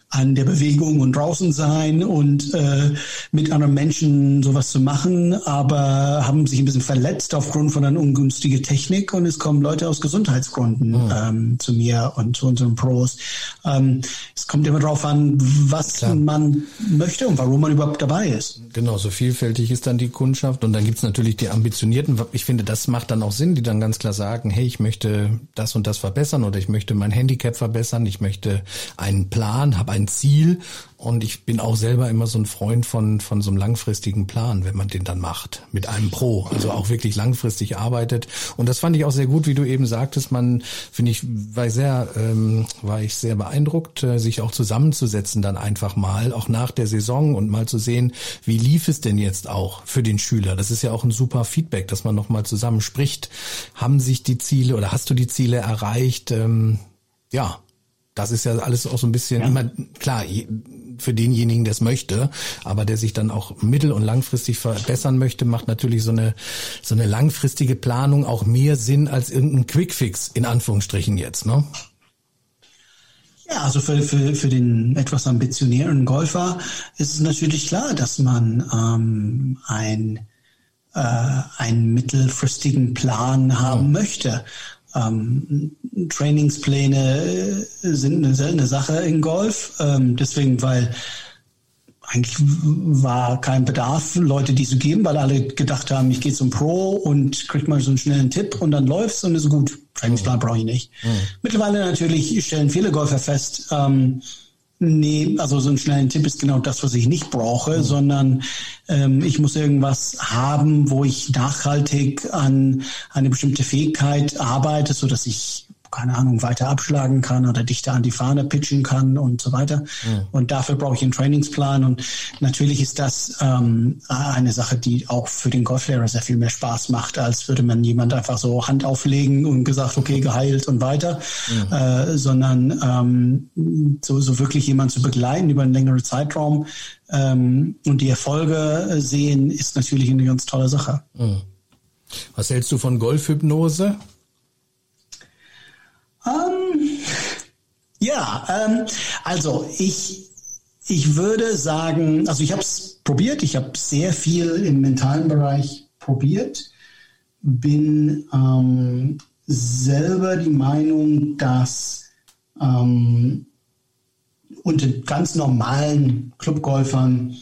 an der Bewegung und draußen sein und äh, mit anderen Menschen sowas zu machen, aber haben sich ein bisschen verletzt aufgrund von einer ungünstigen Technik und es kommen Leute aus Gesundheitsgründen mhm. ähm, zu mir und zu unseren Pros. Ähm, es kommt immer darauf an, was Klar. man möchte und warum man überhaupt dabei ist. Genau, so vielfältig ist dann die Kundschaft und dann gibt's natürlich die Ambitionierten. Ich finde, das macht dann auch Sinn, die dann ganz klar sagen, hey, ich möchte das und das verbessern oder ich möchte mein Handicap verbessern, ich möchte einen Plan, habe ein Ziel und ich bin auch selber immer so ein Freund von, von so einem langfristigen Plan, wenn man den dann macht, mit einem Pro, also auch wirklich langfristig arbeitet. Und das fand ich auch sehr gut, wie du eben sagtest, man, finde ich, war sehr, ähm, war ich sehr beeindruckt, äh, sich auch zusammenzusetzen dann einfach mal, auch nach der Saison und mal zu sehen, wie lief es denn jetzt auch für den Schüler. Das ist ja auch ein super Feedback, dass man nochmal zusammen spricht. Haben sich die Ziele oder hast du die Ziele erreicht? Ähm, ja, das ist ja alles auch so ein bisschen ja. immer klar für denjenigen, der es möchte, aber der sich dann auch mittel- und langfristig verbessern möchte, macht natürlich so eine so eine langfristige Planung auch mehr Sinn als irgendein Quickfix in Anführungsstrichen jetzt, ne? Ja, also für, für, für den etwas ambitionierten Golfer ist es natürlich klar, dass man ähm, ein, äh, einen mittelfristigen Plan haben möchte. Ähm, Trainingspläne äh, sind eine seltene Sache in Golf. Ähm, deswegen, weil eigentlich war kein Bedarf, Leute die zu geben, weil alle gedacht haben, ich gehe zum Pro und krieg mal so einen schnellen Tipp und dann läuft's und ist gut. Trainingsplan brauche ich nicht. Mhm. Mittlerweile natürlich stellen viele Golfer fest, ähm, Nee, also so einen schnellen Tipp ist genau das, was ich nicht brauche, mhm. sondern ähm, ich muss irgendwas haben, wo ich nachhaltig an eine bestimmte Fähigkeit arbeite, so dass ich keine Ahnung, weiter abschlagen kann oder dichter an die Fahne pitchen kann und so weiter. Mhm. Und dafür brauche ich einen Trainingsplan. Und natürlich ist das ähm, eine Sache, die auch für den Golflehrer sehr viel mehr Spaß macht, als würde man jemand einfach so Hand auflegen und gesagt, okay, geheilt und weiter, mhm. äh, sondern ähm, so, so wirklich jemand zu begleiten über einen längeren Zeitraum ähm, und die Erfolge sehen, ist natürlich eine ganz tolle Sache. Mhm. Was hältst du von Golfhypnose? Ähm, ja, ähm, also ich, ich würde sagen, also ich habe es probiert, ich habe sehr viel im mentalen Bereich probiert, bin ähm, selber die Meinung, dass ähm, unter ganz normalen Clubgolfern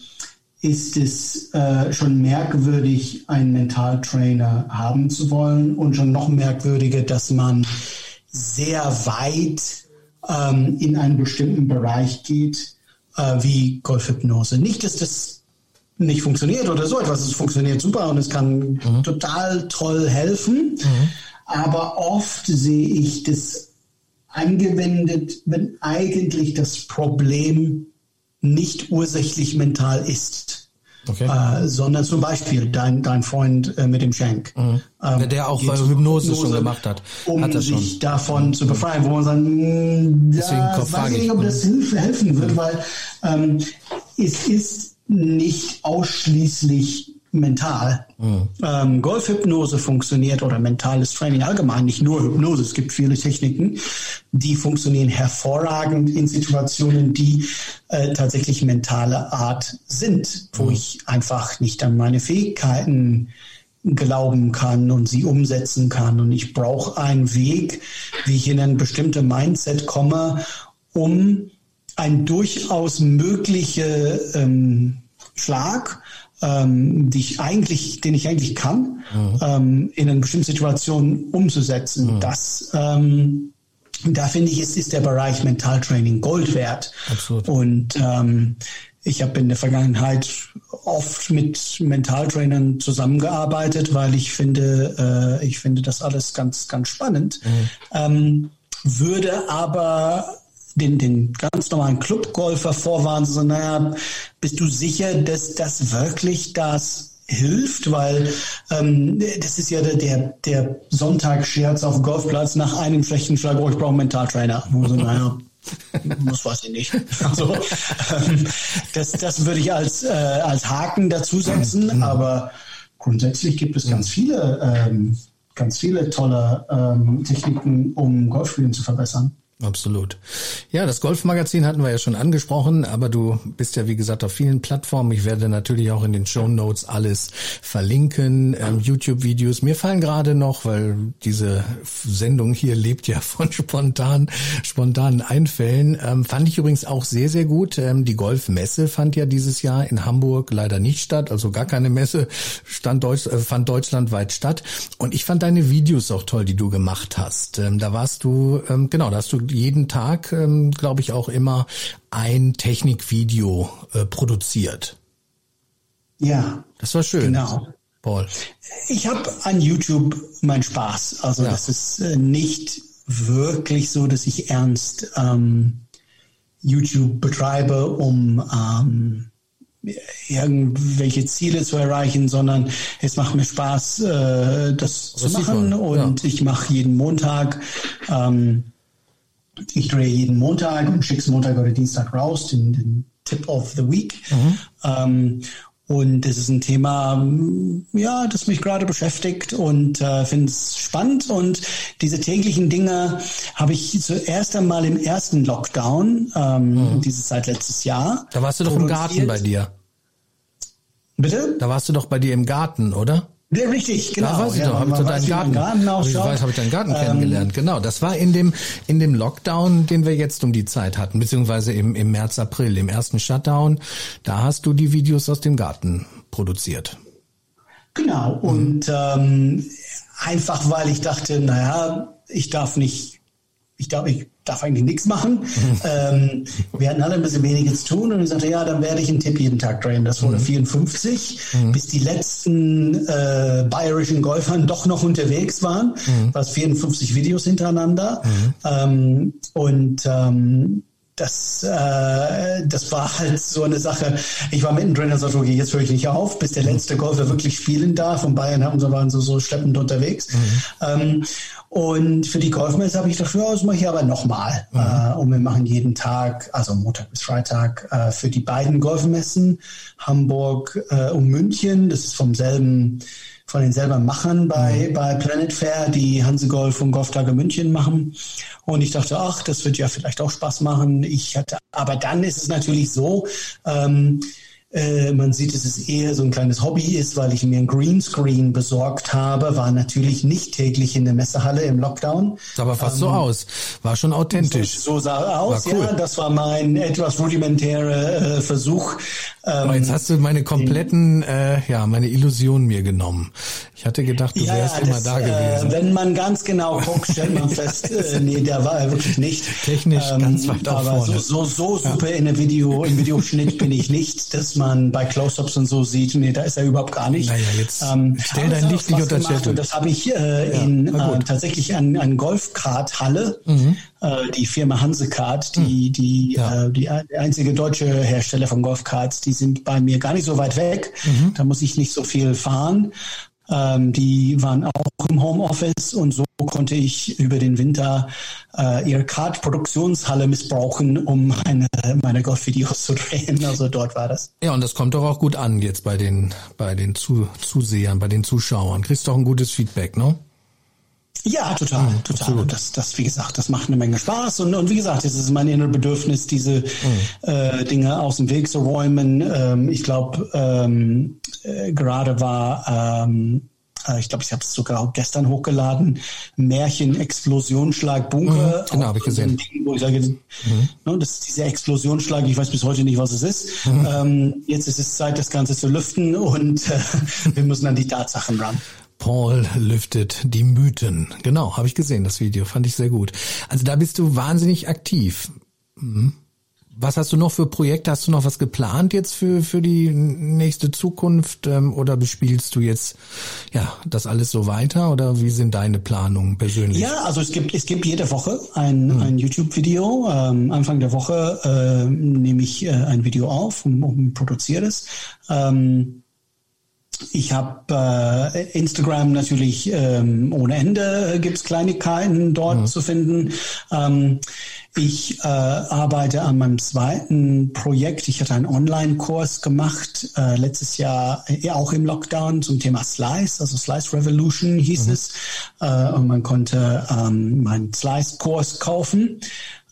ist es äh, schon merkwürdig, einen Mentaltrainer haben zu wollen und schon noch merkwürdiger, dass man sehr weit ähm, in einen bestimmten Bereich geht, äh, wie Golfhypnose. Nicht, dass das nicht funktioniert oder so etwas. Es funktioniert super und es kann mhm. total toll helfen. Mhm. Aber oft sehe ich das angewendet, wenn eigentlich das Problem nicht ursächlich mental ist. Okay. Äh, sondern zum Beispiel dein, dein Freund äh, mit dem Schenk. Mhm. Ähm, der auch Hypnose, Hypnose, schon gemacht hat. Um hat sich schon. davon mhm. zu befreien, wo man sagt, hm, Deswegen ja, weiß ich nicht, ob das helfen wird, mhm. weil ähm, es ist nicht ausschließlich mental. Mhm. Ähm, Golfhypnose funktioniert oder mentales Training allgemein, nicht nur Hypnose. Es gibt viele Techniken, die funktionieren hervorragend in Situationen, die äh, tatsächlich mentale Art sind, wo mhm. ich einfach nicht an meine Fähigkeiten glauben kann und sie umsetzen kann. Und ich brauche einen Weg, wie ich in ein bestimmtes Mindset komme, um ein durchaus mögliche ähm, Schlag ähm, die ich eigentlich, den ich eigentlich kann, mhm. ähm, in einer bestimmten Situation umzusetzen. Mhm. Das ähm, da finde ich, ist, ist der Bereich Mentaltraining Gold wert. Absolut. Und ähm, ich habe in der Vergangenheit oft mit Mentaltrainern zusammengearbeitet, weil ich finde, äh, ich finde das alles ganz, ganz spannend. Mhm. Ähm, würde aber den, den ganz normalen Clubgolfer vorwarnen, so, naja, bist du sicher, dass das wirklich das hilft, weil ähm, das ist ja der, der, der Sonntagsscherz auf dem Golfplatz nach einem schlechten Schlag, oh, ich brauche einen Mentaltrainer. Also, naja, das weiß ich nicht. Also ähm, das, das würde ich als, äh, als Haken dazusetzen, aber grundsätzlich gibt es ganz viele, ähm, ganz viele tolle ähm, Techniken, um Golfspielen zu verbessern. Absolut. Ja, das Golfmagazin hatten wir ja schon angesprochen, aber du bist ja wie gesagt auf vielen Plattformen. Ich werde natürlich auch in den Show Notes alles verlinken, ähm, YouTube-Videos. Mir fallen gerade noch, weil diese Sendung hier lebt ja von spontan, spontanen Einfällen. Ähm, fand ich übrigens auch sehr, sehr gut. Ähm, die Golfmesse fand ja dieses Jahr in Hamburg leider nicht statt, also gar keine Messe stand Deutsch, äh, fand deutschlandweit statt. Und ich fand deine Videos auch toll, die du gemacht hast. Ähm, da warst du, ähm, genau, da hast du jeden Tag, ähm, glaube ich, auch immer ein Technikvideo äh, produziert. Ja. Das war schön. Genau. Paul. Ich habe an YouTube meinen Spaß. Also ja. das ist äh, nicht wirklich so, dass ich ernst ähm, YouTube betreibe, um ähm, irgendwelche Ziele zu erreichen, sondern es macht mir Spaß, äh, das, das zu machen. Und ja. ich mache jeden Montag ähm, ich drehe jeden Montag und schicke es Montag oder Dienstag raus, den, den Tip of the Week. Mhm. Ähm, und das ist ein Thema, ja, das mich gerade beschäftigt und äh, finde es spannend. Und diese täglichen Dinge habe ich zuerst einmal im ersten Lockdown, ähm, mhm. diese Zeit letztes Jahr. Da warst du doch im Garten bei dir. Bitte? Da warst du doch bei dir im Garten, oder? Ja, richtig, genau. Da weiß ich ja, doch, habe ich doch deinen Garten, Garten hab ich weiß, habe ich deinen Garten ähm, kennengelernt. Genau, das war in dem in dem Lockdown, den wir jetzt um die Zeit hatten, beziehungsweise im im März April, im ersten Shutdown. Da hast du die Videos aus dem Garten produziert. Genau und ähm, einfach weil ich dachte, naja, ich darf nicht, ich darf ich darf eigentlich nichts machen. Ähm, wir hatten alle ein bisschen weniger zu tun und ich sagte, ja, dann werde ich einen Tipp jeden Tag drehen. Das wurde mhm. 54, mhm. bis die letzten äh, bayerischen Golfern doch noch unterwegs waren, mhm. was 54 Videos hintereinander. Mhm. Ähm, und ähm, das, äh, das war halt so eine Sache. Ich war mittendrin und sagte, okay, jetzt höre ich nicht auf, bis der letzte Golfer wirklich spielen darf. Und Bayern haben so, waren so, so schleppend unterwegs. Mhm. Ähm, und für die Golfmesse habe ich gedacht, ja, das mache ich aber nochmal. Mhm. Äh, und wir machen jeden Tag, also Montag bis Freitag, äh, für die beiden Golfmessen, Hamburg äh, und München. Das ist vom selben von den selben Machern bei, mhm. bei Planet Fair, die Hanse Golf und Golftage München machen. Und ich dachte, ach, das wird ja vielleicht auch Spaß machen. Ich hatte, aber dann ist es natürlich so, ähm, äh, man sieht, dass es eher so ein kleines Hobby ist, weil ich mir ein Greenscreen besorgt habe, war natürlich nicht täglich in der Messehalle im Lockdown. Aber fast ähm, so aus, war schon authentisch. So, so sah aus, cool. ja. Das war mein etwas rudimentärer äh, Versuch. Ähm, Aber jetzt hast du meine kompletten, äh, ja, meine Illusion mir genommen. Ich hatte gedacht, du ja, wärst das, immer da gewesen. Äh, wenn man ganz genau guckt, stellt man fest, äh, nee, der war er wirklich nicht. Technisch ähm, ganz weit aber vorne. So, so, so super ja. in der Video, im Videoschnitt bin ich nicht, dass man man bei Close-Ups und so sieht, nee, da ist er überhaupt gar nicht. Naja, jetzt ähm, stell dein Licht nicht unter Und das habe ich äh, ja, in äh, tatsächlich an, an Golfkart-Halle, mhm. äh, die Firma Hansekart, die, mhm. die, ja. äh, die einzige deutsche Hersteller von Golfkarts, die sind bei mir gar nicht so weit weg. Mhm. Da muss ich nicht so viel fahren. Ähm, die waren auch im Homeoffice und so konnte ich über den Winter äh, ihre Card-Produktionshalle missbrauchen, um meine, meine Golfvideos zu drehen. Also dort war das. Ja, und das kommt doch auch gut an jetzt bei den, bei den Zusehern, bei den Zuschauern. Kriegst doch ein gutes Feedback, ne? Ja, total, mhm, total. Absolut. Und das, das, wie gesagt, das macht eine Menge Spaß. Und, und wie gesagt, es ist mein inneres Bedürfnis, diese mhm. äh, Dinge aus dem Weg zu räumen. Ähm, ich glaube, ähm, äh, gerade war, ähm, äh, ich glaube, ich habe es sogar gestern hochgeladen, Märchen, Explosionsschlag, Bunker. Mhm, genau, habe ich gesehen. Ding, wo ich sage, mhm. ne, das ist dieser Explosionsschlag, ich weiß bis heute nicht, was es ist. Mhm. Ähm, jetzt ist es Zeit, das Ganze zu lüften und äh, wir müssen an die Tatsachen ran. Paul lüftet die Mythen. Genau, habe ich gesehen, das Video. Fand ich sehr gut. Also da bist du wahnsinnig aktiv. Mhm. Was hast du noch für Projekte? Hast du noch was geplant jetzt für, für die nächste Zukunft? Ähm, oder bespielst du jetzt ja das alles so weiter? Oder wie sind deine Planungen persönlich? Ja, also es gibt, es gibt jede Woche ein, hm. ein YouTube-Video. Ähm, Anfang der Woche äh, nehme ich äh, ein Video auf und, und produziere es. Ähm, ich habe äh, Instagram natürlich ähm, ohne Ende, gibt's Kleinigkeiten dort mhm. zu finden. Ähm, ich äh, arbeite an meinem zweiten Projekt. Ich hatte einen Online-Kurs gemacht, äh, letztes Jahr äh, auch im Lockdown zum Thema Slice, also Slice Revolution hieß mhm. es. Äh, und man konnte ähm, meinen Slice-Kurs kaufen.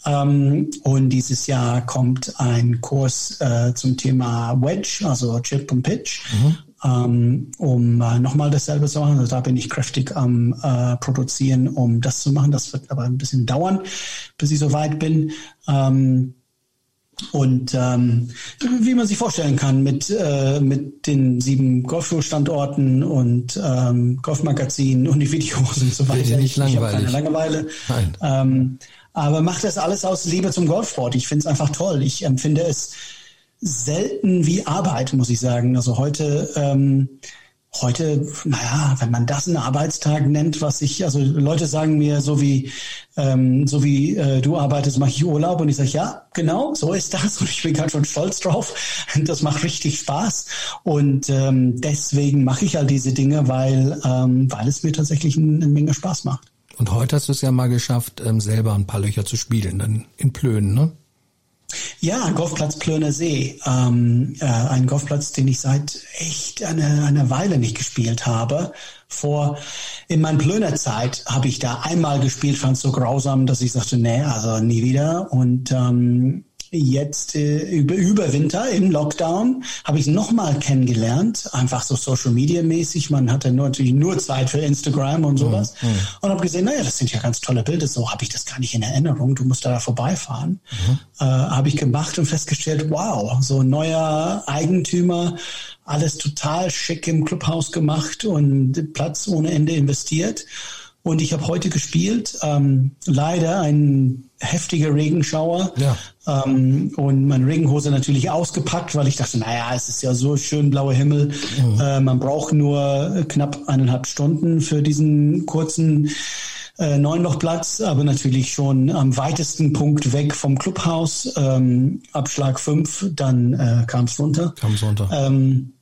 Ähm, und dieses Jahr kommt ein Kurs äh, zum Thema Wedge, also Chip und Pitch. Mhm um äh, nochmal dasselbe zu machen. Also da bin ich kräftig am äh, Produzieren, um das zu machen. Das wird aber ein bisschen dauern, bis ich so weit bin. Ähm, und ähm, wie man sich vorstellen kann, mit, äh, mit den sieben Golfschulstandorten und ähm, Golfmagazinen und die Videos und so weiter. Nicht langweilig. Ich habe keine Langeweile. Nein. Ähm, aber macht das alles aus Liebe zum Golfsport. Ich finde es einfach toll. Ich empfinde es selten wie Arbeit, muss ich sagen. Also heute, ähm, heute, naja, wenn man das einen Arbeitstag nennt, was ich, also Leute sagen mir, so wie, ähm, so wie äh, du arbeitest, mache ich Urlaub und ich sage, ja, genau, so ist das und ich bin ganz schon stolz drauf. Das macht richtig Spaß und ähm, deswegen mache ich all diese Dinge, weil, ähm, weil es mir tatsächlich eine, Menge Spaß macht. Und heute hast du es ja mal geschafft, ähm, selber ein paar Löcher zu spielen, dann in Plönen, ne? Ja, Golfplatz Plöner See. Ähm, äh, ein Golfplatz, den ich seit echt eine, eine Weile nicht gespielt habe. Vor in meiner Plöner Zeit habe ich da einmal gespielt, fand es so grausam, dass ich sagte, nee, also nie wieder. Und ähm, jetzt äh, über, über Winter im Lockdown habe ich nochmal kennengelernt, einfach so Social Media mäßig. Man hatte nur, natürlich nur Zeit für Instagram und sowas mhm. und habe gesehen, naja, das sind ja ganz tolle Bilder. So habe ich das gar nicht in Erinnerung. Du musst da vorbeifahren. Mhm. Äh, habe ich gemacht und festgestellt, wow, so ein neuer Eigentümer, alles total schick im Clubhaus gemacht und Platz ohne Ende investiert. Und ich habe heute gespielt, ähm, leider ein heftiger Regenschauer ja. ähm, und meine Regenhose natürlich ausgepackt, weil ich dachte, naja, es ist ja so schön blauer Himmel. Mhm. Äh, man braucht nur knapp eineinhalb Stunden für diesen kurzen äh, Neunlochplatz, aber natürlich schon am weitesten Punkt weg vom Clubhaus. Ähm, Abschlag fünf, dann äh, kam es runter. Kam es runter. Ähm,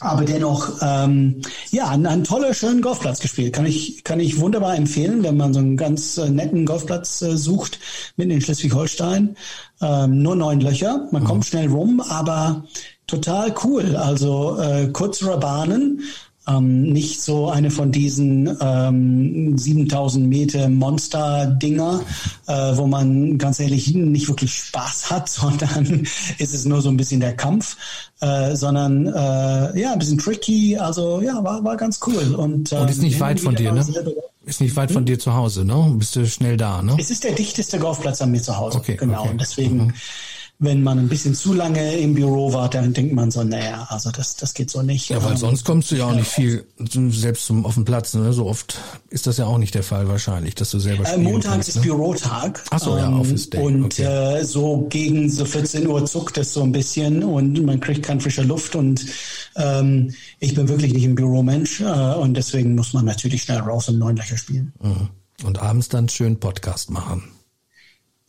aber dennoch, ähm, ja, ein, ein toller, schöner Golfplatz gespielt. Kann ich, kann ich wunderbar empfehlen, wenn man so einen ganz äh, netten Golfplatz äh, sucht, mitten in Schleswig-Holstein. Ähm, nur neun Löcher, man mhm. kommt schnell rum, aber total cool. Also äh, kürzere Bahnen, ähm, nicht so eine von diesen ähm, 7000 Meter Monster-Dinger, äh, wo man ganz ehrlich nicht wirklich Spaß hat, sondern ist es nur so ein bisschen der Kampf, äh, sondern äh, ja, ein bisschen tricky. Also ja, war, war ganz cool. Und, Und ist ähm, nicht weit von dir, ne? Ist nicht weit von dir zu Hause, ne? Bist du schnell da, ne? Es ist der dichteste Golfplatz an mir zu Hause. Okay, genau. Okay. Und deswegen mhm wenn man ein bisschen zu lange im Büro war, dann denkt man so, naja, also das, das geht so nicht. Ja, weil sonst kommst du ja auch nicht viel selbst zum, auf den Platz. Ne? So oft ist das ja auch nicht der Fall wahrscheinlich, dass du selber äh, Montags ist ne? Bürotag. Ach so, ja, ähm, Office Day. Und okay. äh, so gegen so 14 Uhr zuckt es so ein bisschen und man kriegt keine frische Luft und ähm, ich bin wirklich nicht ein Büromensch äh, und deswegen muss man natürlich schnell raus und neun Löcher spielen. Mhm. Und abends dann schön Podcast machen.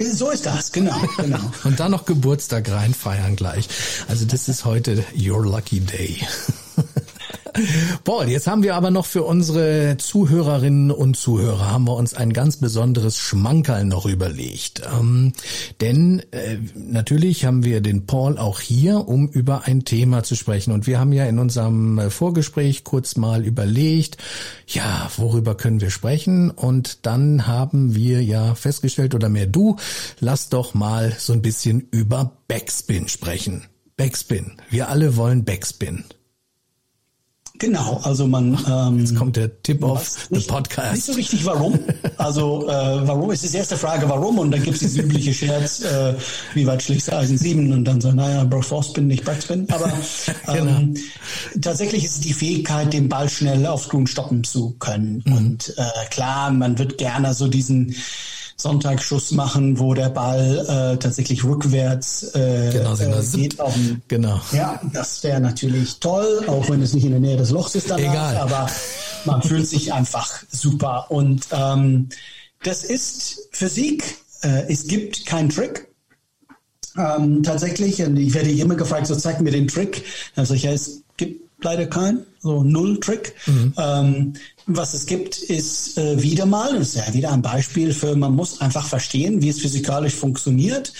So ist das, genau, genau. Und dann noch Geburtstag reinfeiern gleich. Also das ist heute your lucky day. Paul, jetzt haben wir aber noch für unsere Zuhörerinnen und Zuhörer haben wir uns ein ganz besonderes Schmankerl noch überlegt. Ähm, denn äh, natürlich haben wir den Paul auch hier, um über ein Thema zu sprechen. Und wir haben ja in unserem äh, Vorgespräch kurz mal überlegt, ja, worüber können wir sprechen? Und dann haben wir ja festgestellt, oder mehr du, lass doch mal so ein bisschen über Backspin sprechen. Backspin. Wir alle wollen Backspin. Genau, also man. Ähm, Jetzt kommt der Tip of the Podcast. Nicht so richtig warum. Also äh, warum ist die erste Frage, warum? Und dann gibt es diese übliche Scherz, äh, wie weit schlägst du Eisen 7 und dann so, naja, Force-Spin, nicht Backspin. Aber ähm, genau. tatsächlich ist es die Fähigkeit, den Ball schnell auf Grün stoppen zu können. Mhm. Und äh, klar, man wird gerne so diesen Sonntagsschuss machen, wo der Ball äh, tatsächlich rückwärts äh, genau, äh, geht. Dem, genau. Ja, das wäre natürlich toll, auch wenn es nicht in der Nähe des Lochs ist danach, Egal. aber man fühlt sich einfach super. Und ähm, das ist Physik. Äh, es gibt keinen Trick. Ähm, tatsächlich, und ich werde immer gefragt, so zeig mir den Trick. Also es gibt leider keinen, so null Trick. Mhm. Ähm, was es gibt, ist äh, wieder mal, das ist ja wieder ein Beispiel für, man muss einfach verstehen, wie es physikalisch funktioniert.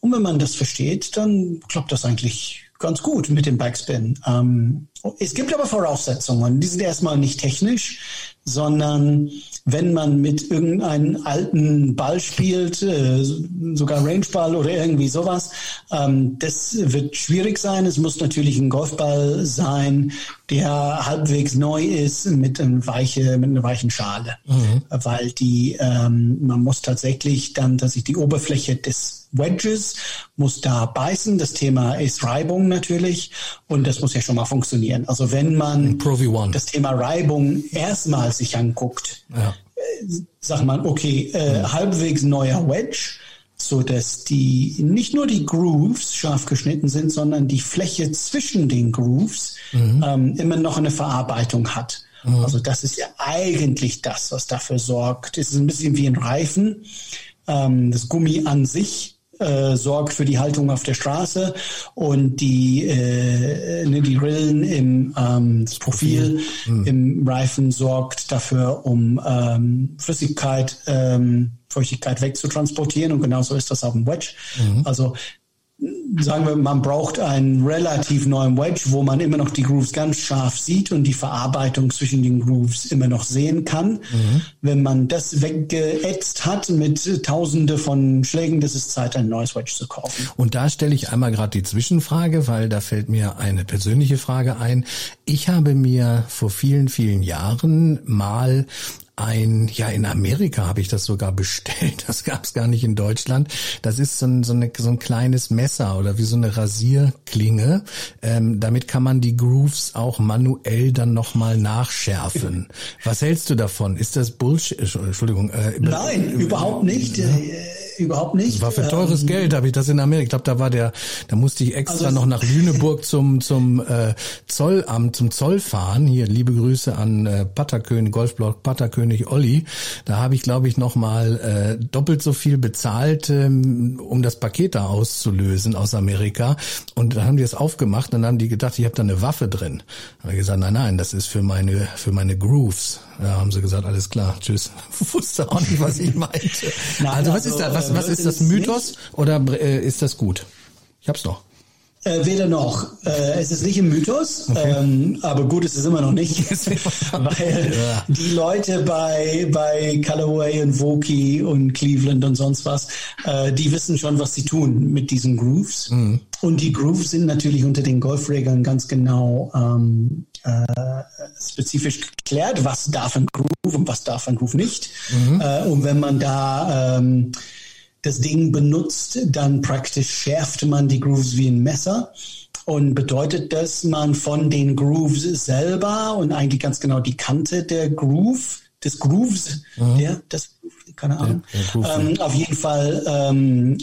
Und wenn man das versteht, dann klappt das eigentlich ganz gut mit dem Backspin. Ähm, es gibt aber Voraussetzungen, die sind erstmal nicht technisch, sondern wenn man mit irgendeinem alten Ball spielt, äh, sogar Rangeball oder irgendwie sowas, ähm, das wird schwierig sein. Es muss natürlich ein Golfball sein, der halbwegs neu ist mit, einem weiche, mit einer weichen Schale, mhm. weil die ähm, man muss tatsächlich dann, dass ich die Oberfläche des Wedges muss da beißen. Das Thema ist Reibung natürlich und das muss ja schon mal funktionieren. Also wenn man das Thema Reibung erstmal sich anguckt, ja. äh, sagt man, okay, äh, mhm. halbwegs neuer Wedge, so dass die nicht nur die Grooves scharf geschnitten sind, sondern die Fläche zwischen den Grooves mhm. ähm, immer noch eine Verarbeitung hat. Mhm. Also das ist ja eigentlich das, was dafür sorgt. Es ist ein bisschen wie ein Reifen. Ähm, das Gummi an sich äh, sorgt für die Haltung auf der Straße und die, äh, ne, die Rillen im ähm, Profil mhm. im Reifen sorgt dafür, um ähm, Flüssigkeit, ähm, Feuchtigkeit wegzutransportieren und genauso ist das auf dem Wedge. Mhm. Also sagen wir, man braucht einen relativ neuen Wedge, wo man immer noch die Grooves ganz scharf sieht und die Verarbeitung zwischen den Grooves immer noch sehen kann. Mhm. Wenn man das weggeätzt hat mit Tausende von Schlägen, das ist Zeit, ein neues Wedge zu kaufen. Und da stelle ich einmal gerade die Zwischenfrage, weil da fällt mir eine persönliche Frage ein. Ich habe mir vor vielen, vielen Jahren mal ein, ja, in Amerika habe ich das sogar bestellt. Das gab es gar nicht in Deutschland. Das ist so ein, so, eine, so ein kleines Messer oder wie so eine Rasierklinge. Ähm, damit kann man die Grooves auch manuell dann nochmal nachschärfen. Was hältst du davon? Ist das Bullshit? Entschuldigung. Äh, Nein, äh, überhaupt nicht. Äh, überhaupt nicht. Das war für teures ähm, Geld, habe ich das in Amerika. Ich glaube, da war der, da musste ich extra also noch nach Lüneburg zum zum äh, Zollamt, zum Zoll fahren. Hier liebe Grüße an äh, Patterkönig, Golfblock Patterkönig Olli. Da habe ich, glaube ich, noch mal äh, doppelt so viel bezahlt, ähm, um das Paket da auszulösen aus Amerika. Und dann haben die es aufgemacht und dann haben die gedacht, ich habe da eine Waffe drin. Da habe ich gesagt, nein, nein, das ist für meine für meine Grooves. Ja, haben sie gesagt, alles klar, tschüss. Wusste auch nicht, was ich meinte. Nein, also, was ist da, was, was ist das Mythos oder äh, ist das gut? Ich hab's noch. Äh, weder noch. Äh, es ist nicht ein Mythos, okay. ähm, aber gut ist es immer noch nicht, weil ja. die Leute bei bei Callaway und Voki und Cleveland und sonst was, äh, die wissen schon, was sie tun mit diesen Grooves. Mhm. Und die Grooves sind natürlich unter den Golfregeln ganz genau ähm, äh, spezifisch geklärt, was darf ein Groove und was darf ein Groove nicht. Mhm. Äh, und wenn man da ähm, das Ding benutzt, dann praktisch schärft man die Grooves wie ein Messer. Und bedeutet das, man von den Grooves selber und eigentlich ganz genau die Kante der Groove, des Grooves, mhm. der, das, keine Ahnung, der, der ähm, auf jeden Fall ähm,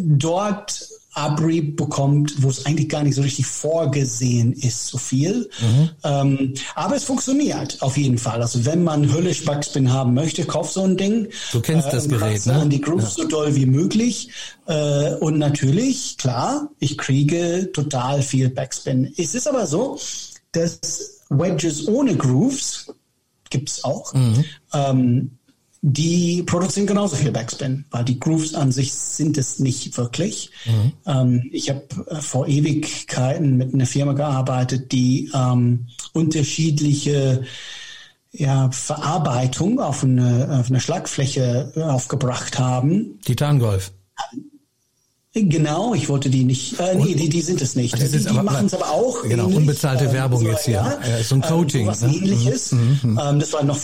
dort Abrieb bekommt, wo es eigentlich gar nicht so richtig vorgesehen ist, so viel. Mhm. Ähm, aber es funktioniert auf jeden Fall. Also wenn man höllisch Backspin haben möchte, kauf so ein Ding. Du kennst äh, das Gerät, ne? die Grooves ja. so doll wie möglich. Äh, und natürlich, klar, ich kriege total viel Backspin. Es ist aber so, dass Wedges ohne Grooves gibt's auch. Mhm. Ähm, die produzieren genauso viel Backspin, weil die Grooves an sich sind es nicht wirklich. Mhm. Ähm, ich habe äh, vor Ewigkeiten mit einer Firma gearbeitet, die ähm, unterschiedliche ja, Verarbeitung auf eine, auf eine Schlagfläche äh, aufgebracht haben. Titangolf. Genau, ich wollte die nicht. Äh, nee, die, die sind es nicht. Also die, die machen es aber auch. Genau, ähnlich. unbezahlte Werbung ähm, jetzt hier. Ja, so ein ähm, Coaching. Ähm, was ne? ähnliches. Mhm, mhm. Ähm, das war noch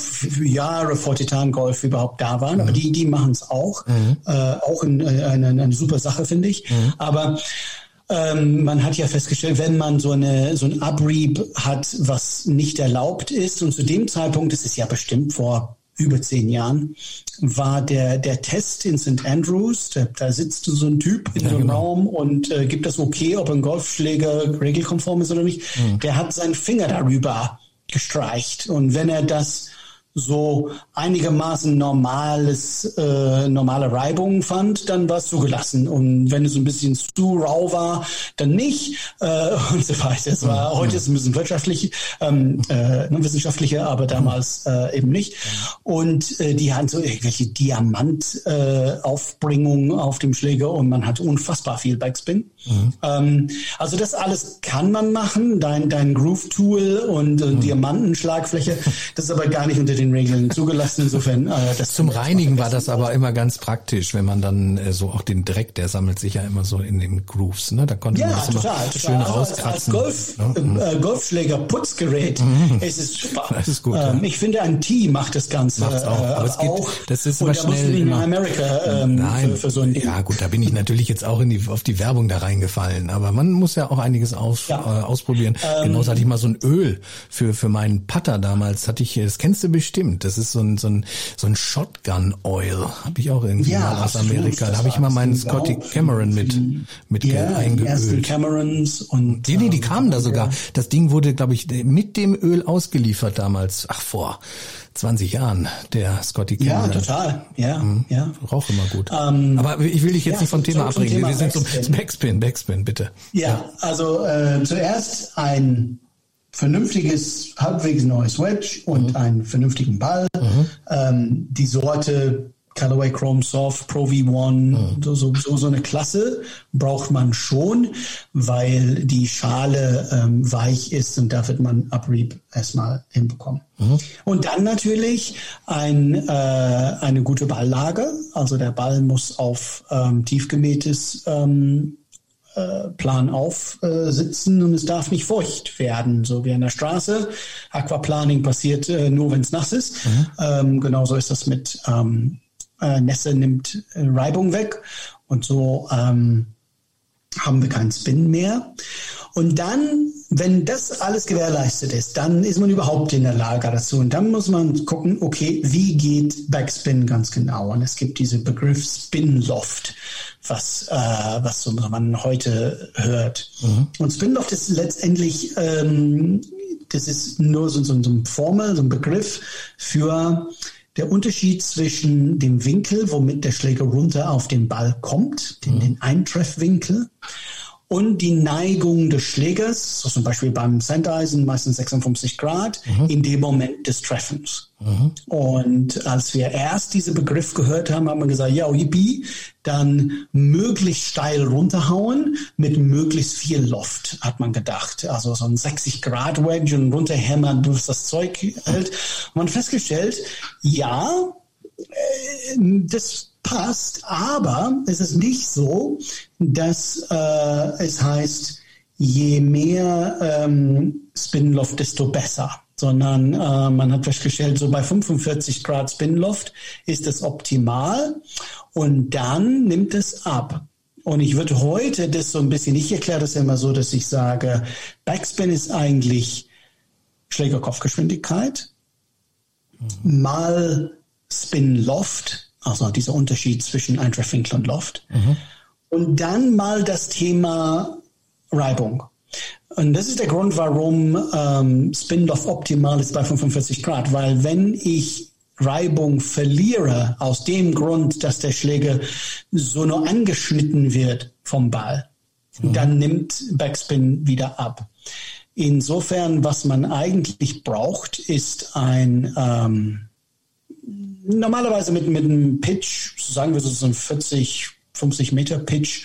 Jahre vor Titan Golf überhaupt da waren. Mhm. Aber die, die machen es auch. Mhm. Äh, auch in, äh, eine, eine super Sache, finde ich. Mhm. Aber ähm, man hat ja festgestellt, wenn man so eine so ein Abrieb hat, was nicht erlaubt ist, und zu dem Zeitpunkt, das ist ja bestimmt vor über zehn Jahren, war der, der Test in St. Andrews. Da, da sitzt so ein Typ in ja, so einem genau. Raum und äh, gibt das okay, ob ein Golfschläger regelkonform ist oder nicht. Mhm. Der hat seinen Finger darüber gestreicht. Und wenn er das so einigermaßen normales, äh, normale Reibung fand, dann war es zugelassen. Und wenn es ein bisschen zu raw war, dann nicht äh, und so weiter. Es war, heute ist es ein bisschen wirtschaftlich, ähm, äh, ne, wissenschaftlicher, aber damals äh, eben nicht. Und äh, die hatten so irgendwelche Diamantaufbringungen äh, auf dem Schläger und man hat unfassbar viel Backspin. Mhm. Ähm, also das alles kann man machen, dein, dein Groove-Tool und äh, mhm. Diamantenschlagfläche, das ist aber gar nicht unter den Regeln zugelassen. Insofern, äh, das zum Reinigen war das aber immer ganz praktisch, wenn man dann äh, so auch den Dreck, der sammelt sich ja immer so in den Grooves, ne? Da konnte ja, man das total, immer total. schön also rauskratzen. Als, als Golf, ne? Mhm. äh, Golfschläger Putzgerät mhm. ist es super. Das ist gut. Ähm, ja. Ich finde, ein Tee macht das Ganze Macht's auch. Aber es geht, auch. das ist immer schnell. Musst du in Amerika ähm, Nein. Für, für so ein Ding. Ja gut, da bin ich natürlich jetzt auch in die, auf die Werbung da reingefallen. Aber man muss ja auch einiges aus, ja. äh, ausprobieren. Ähm, Genauso hatte ich mal so ein Öl für für meinen Putter damals. Hatte ich, das kennst du bestimmt. Das ist so ein so ein so ein Shotgun Oil. Habe ich auch irgendwie ja, mal aus Amerika. Da habe ich mal meinen Scotty Cameron mit mit ja, eingeölt. Camerons und die, die, die kamen da sogar. Das Ding wurde, glaube ich, mit dem Öl ausgeliefert damals. Ach vor 20 Jahren, der Scotty Cameron. Ja, total. Ja, mhm. ja. Rauch immer gut. Ähm, Aber ich will dich jetzt ja, nicht vom Thema abbringen. Thema Wir sind Backspin. zum Backspin, Backspin, bitte. Ja, ja. also äh, zuerst ein vernünftiges, halbwegs neues Wedge und mhm. einen vernünftigen Ball. Mhm. Ähm, die Sorte Callaway Chrome Soft, Pro V1, mhm. so, so, so eine Klasse braucht man schon, weil die Schale ähm, weich ist und da wird man Abrieb erstmal hinbekommen. Mhm. Und dann natürlich ein, äh, eine gute Balllage. Also der Ball muss auf ähm, tiefgemähtes ähm, äh, Plan aufsitzen äh, und es darf nicht feucht werden, so wie an der Straße. Aquaplaning passiert äh, nur, wenn es nass ist. Mhm. Ähm, genauso ist das mit ähm, äh, Nässe nimmt äh, Reibung weg und so ähm, haben wir keinen Spin mehr. Und dann, wenn das alles gewährleistet ist, dann ist man überhaupt in der Lage dazu. Und dann muss man gucken, okay, wie geht Backspin ganz genau? Und es gibt diese Begriff Spinloft, was, äh, was so man heute hört. Mhm. Und Spinloft ist letztendlich, ähm, das ist nur so, so, so ein Formel, so ein Begriff für der Unterschied zwischen dem Winkel, womit der Schläger runter auf den Ball kommt, den, mhm. den Eintreffwinkel, und die Neigung des Schlägers, so zum Beispiel beim Sendeisen meistens 56 Grad, mhm. in dem Moment des Treffens. Mhm. Und als wir erst diesen Begriff gehört haben, haben wir gesagt, ja, yippie, dann möglichst steil runterhauen mit möglichst viel Loft, hat man gedacht. Also so ein 60 Grad Wedge und runterhämmern, bis das Zeug hält. Man festgestellt, ja, äh, das passt, aber es ist nicht so, dass äh, es heißt, je mehr ähm, Spinloft, desto besser. Sondern äh, man hat festgestellt, so bei 45 Grad Spinloft ist es optimal und dann nimmt es ab. Und ich würde heute das so ein bisschen, ich erkläre das immer so, dass ich sage, Backspin ist eigentlich Schlägerkopfgeschwindigkeit mhm. mal Spin-Loft also dieser Unterschied zwischen Eintreffwinkel und Loft. Mhm. Und dann mal das Thema Reibung. Und das ist der Grund, warum ähm, Spin-Loft optimal ist bei 45 Grad, weil wenn ich Reibung verliere, aus dem Grund, dass der Schläger so nur angeschnitten wird vom Ball, mhm. dann nimmt Backspin wieder ab. Insofern, was man eigentlich braucht, ist ein ähm, normalerweise mit, mit einem Pitch, sagen wir so ein 40, 50 Meter Pitch,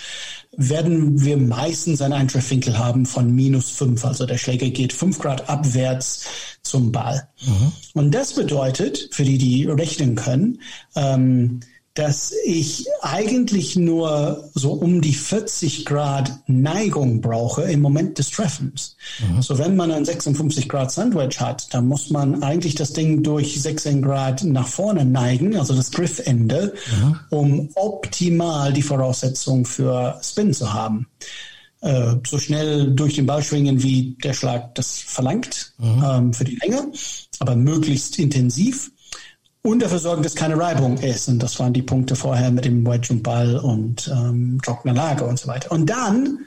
werden wir meistens einen Eintreffwinkel haben von minus fünf. Also der Schläger geht fünf Grad abwärts zum Ball. Mhm. Und das bedeutet, für die, die rechnen können, ähm, dass ich eigentlich nur so um die 40 Grad Neigung brauche im Moment des Treffens. Mhm. So wenn man ein 56 Grad Sandwich hat, dann muss man eigentlich das Ding durch 16 Grad nach vorne neigen, also das Griffende, mhm. um optimal die Voraussetzung für Spin zu haben. Äh, so schnell durch den Ball schwingen, wie der Schlag das verlangt, mhm. ähm, für die Länge, aber möglichst intensiv und dafür sorgen, dass keine Reibung ist. Und das waren die Punkte vorher mit dem Wedge und Ball und ähm, trockener Lage und so weiter. Und dann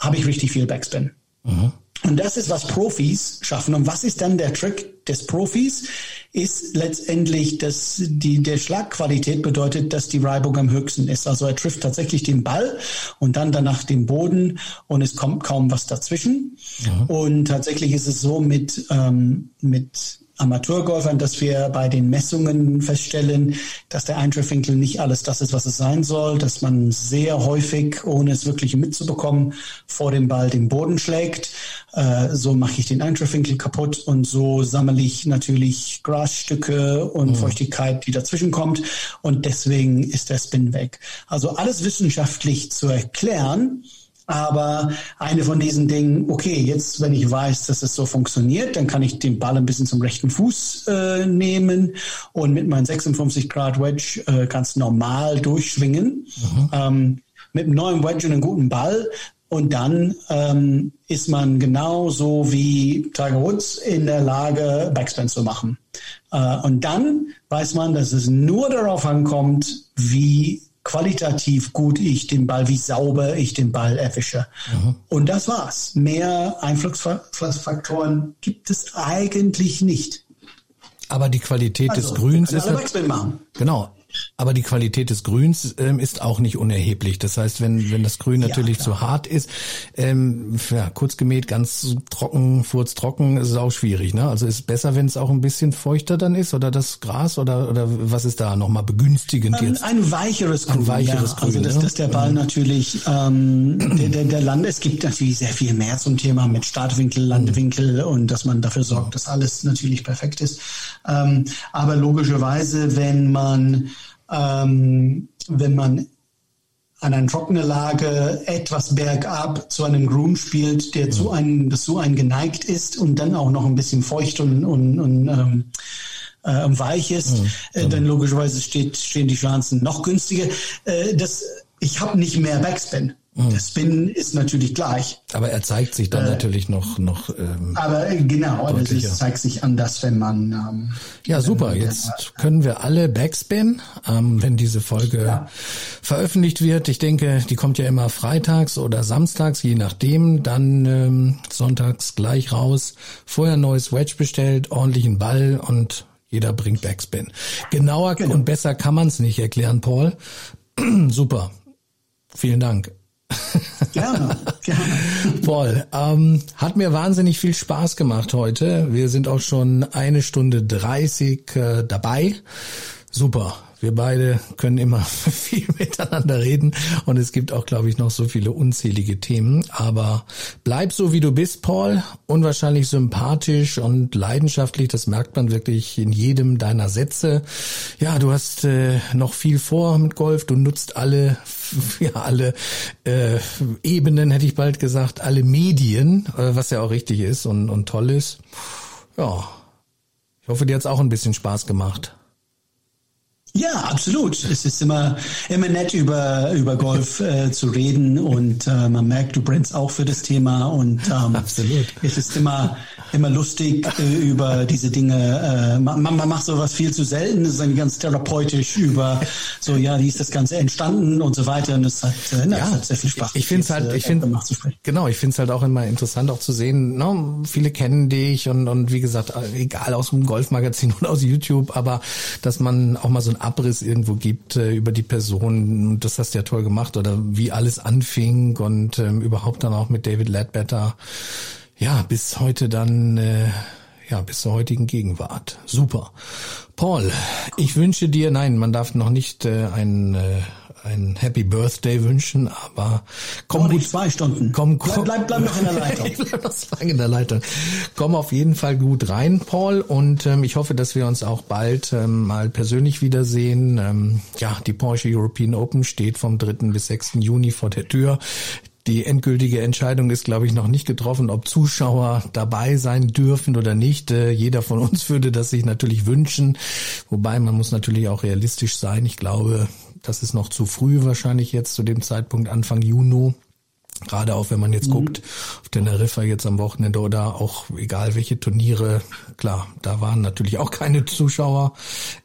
habe ich richtig viel Backspin. Mhm. Und das ist, was Profis schaffen. Und was ist dann der Trick des Profis? Ist letztendlich, dass die, der Schlagqualität bedeutet, dass die Reibung am höchsten ist. Also er trifft tatsächlich den Ball und dann danach den Boden und es kommt kaum was dazwischen. Ja. Und tatsächlich ist es so mit, ähm, mit Amateurgolfern, dass wir bei den Messungen feststellen, dass der Eintreffwinkel nicht alles das ist, was es sein soll, dass man sehr häufig, ohne es wirklich mitzubekommen, vor dem Ball den Boden schlägt. Äh, so mache ich den Eintreffwinkel kaputt und so sammle ich natürlich Grasstücke und mhm. Feuchtigkeit, die dazwischen kommt und deswegen ist der Spin weg. Also alles wissenschaftlich zu erklären, aber eine von diesen Dingen, okay, jetzt, wenn ich weiß, dass es so funktioniert, dann kann ich den Ball ein bisschen zum rechten Fuß äh, nehmen und mit meinem 56 Grad Wedge äh, ganz normal durchschwingen. Mhm. Ähm, mit einem neuen Wedge und einem guten Ball. Und dann ähm, ist man genauso wie Tiger Woods in der Lage, Backspin zu machen. Äh, und dann weiß man, dass es nur darauf ankommt, wie qualitativ gut ich den Ball, wie sauber ich den Ball erwische. Mhm. Und das war's. Mehr Einflussfaktoren gibt es eigentlich nicht. Aber die Qualität also, des Grüns ist. Genau. Aber die Qualität des Grüns ähm, ist auch nicht unerheblich. Das heißt, wenn, wenn das Grün natürlich ja, zu hart ist, ähm, ja, kurz gemäht, ganz trocken, furztrocken, ist es auch schwierig. Ne? Also ist es besser, wenn es auch ein bisschen feuchter dann ist oder das Gras oder, oder was ist da nochmal begünstigend ein, jetzt? Ein weicheres Grün. Ein weicheres ja, Grün. Also dass, dass der Ball mhm. natürlich, ähm, der, der, der Land, es gibt natürlich sehr viel mehr zum Thema mit Startwinkel, Landewinkel und dass man dafür sorgt, dass alles natürlich perfekt ist. Ähm, aber logischerweise, wenn man ähm, wenn man an einer trockenen Lage etwas bergab zu einem Grün spielt, der zu einem, das so ein geneigt ist und dann auch noch ein bisschen feucht und, und, und ähm, äh, weich ist, ja, äh, dann logischerweise steht, stehen die Chancen noch günstiger. Äh, das, ich habe nicht mehr Backspin. Mhm. Der Spin ist natürlich gleich. Aber er zeigt sich dann äh, natürlich noch noch. Ähm, aber äh, genau, also es zeigt sich anders, wenn man. Ähm, ja, super. Man, Jetzt hat, können wir alle Backspin, ähm, wenn diese Folge ja. veröffentlicht wird. Ich denke, die kommt ja immer freitags oder samstags, je nachdem. Dann ähm, sonntags gleich raus. Vorher neues Wedge bestellt, ordentlichen Ball und jeder bringt Backspin. Genauer genau. und besser kann man es nicht erklären, Paul. Super. Vielen Dank. Gerne, gerne. Paul, ähm, hat mir wahnsinnig viel Spaß gemacht heute. Wir sind auch schon eine Stunde dreißig äh, dabei. Super. Wir beide können immer viel miteinander reden und es gibt auch, glaube ich, noch so viele unzählige Themen. Aber bleib so, wie du bist, Paul. Unwahrscheinlich sympathisch und leidenschaftlich. Das merkt man wirklich in jedem deiner Sätze. Ja, du hast äh, noch viel vor mit Golf. Du nutzt alle, ja, alle äh, Ebenen, hätte ich bald gesagt, alle Medien, äh, was ja auch richtig ist und, und toll ist. Ja, ich hoffe, dir hat's auch ein bisschen Spaß gemacht. Ja, absolut. Es ist immer, immer nett, über, über Golf äh, zu reden und äh, man merkt, du brennst auch für das Thema und ähm, absolut. es ist immer, immer lustig äh, über diese Dinge. Äh, man, man macht sowas viel zu selten. Es ist eigentlich ganz therapeutisch über so, ja, wie ist das Ganze entstanden und so weiter. Und es hat, äh, na, ja, es hat sehr viel Spaß. Ich finde es halt, äh, ich finde, genau, ich finde es halt auch immer interessant auch zu sehen, no, ne, viele kennen dich und, und wie gesagt, egal aus dem Golfmagazin oder aus YouTube, aber dass man auch mal so ein Abriss irgendwo gibt äh, über die Person. Das hast du ja toll gemacht oder wie alles anfing und ähm, überhaupt dann auch mit David Ledbetter. Ja, bis heute dann, äh, ja, bis zur heutigen Gegenwart. Super. Paul, ich wünsche dir, nein, man darf noch nicht äh, ein äh, ein Happy Birthday wünschen, aber komm gut, zwei Stunden. Komm, komm, bleib, bleib, bleib noch in der Leitung. ich bleib noch lange in der Leitung. Komm auf jeden Fall gut rein, Paul, und ähm, ich hoffe, dass wir uns auch bald ähm, mal persönlich wiedersehen. Ähm, ja, die Porsche European Open steht vom 3. bis 6. Juni vor der Tür. Die endgültige Entscheidung ist, glaube ich, noch nicht getroffen, ob Zuschauer dabei sein dürfen oder nicht. Äh, jeder von uns würde das sich natürlich wünschen. Wobei man muss natürlich auch realistisch sein. Ich glaube, das ist noch zu früh wahrscheinlich jetzt zu dem Zeitpunkt Anfang Juni. Gerade auch wenn man jetzt mhm. guckt, auf Teneriffa jetzt am Wochenende oder auch egal welche Turniere, klar, da waren natürlich auch keine Zuschauer.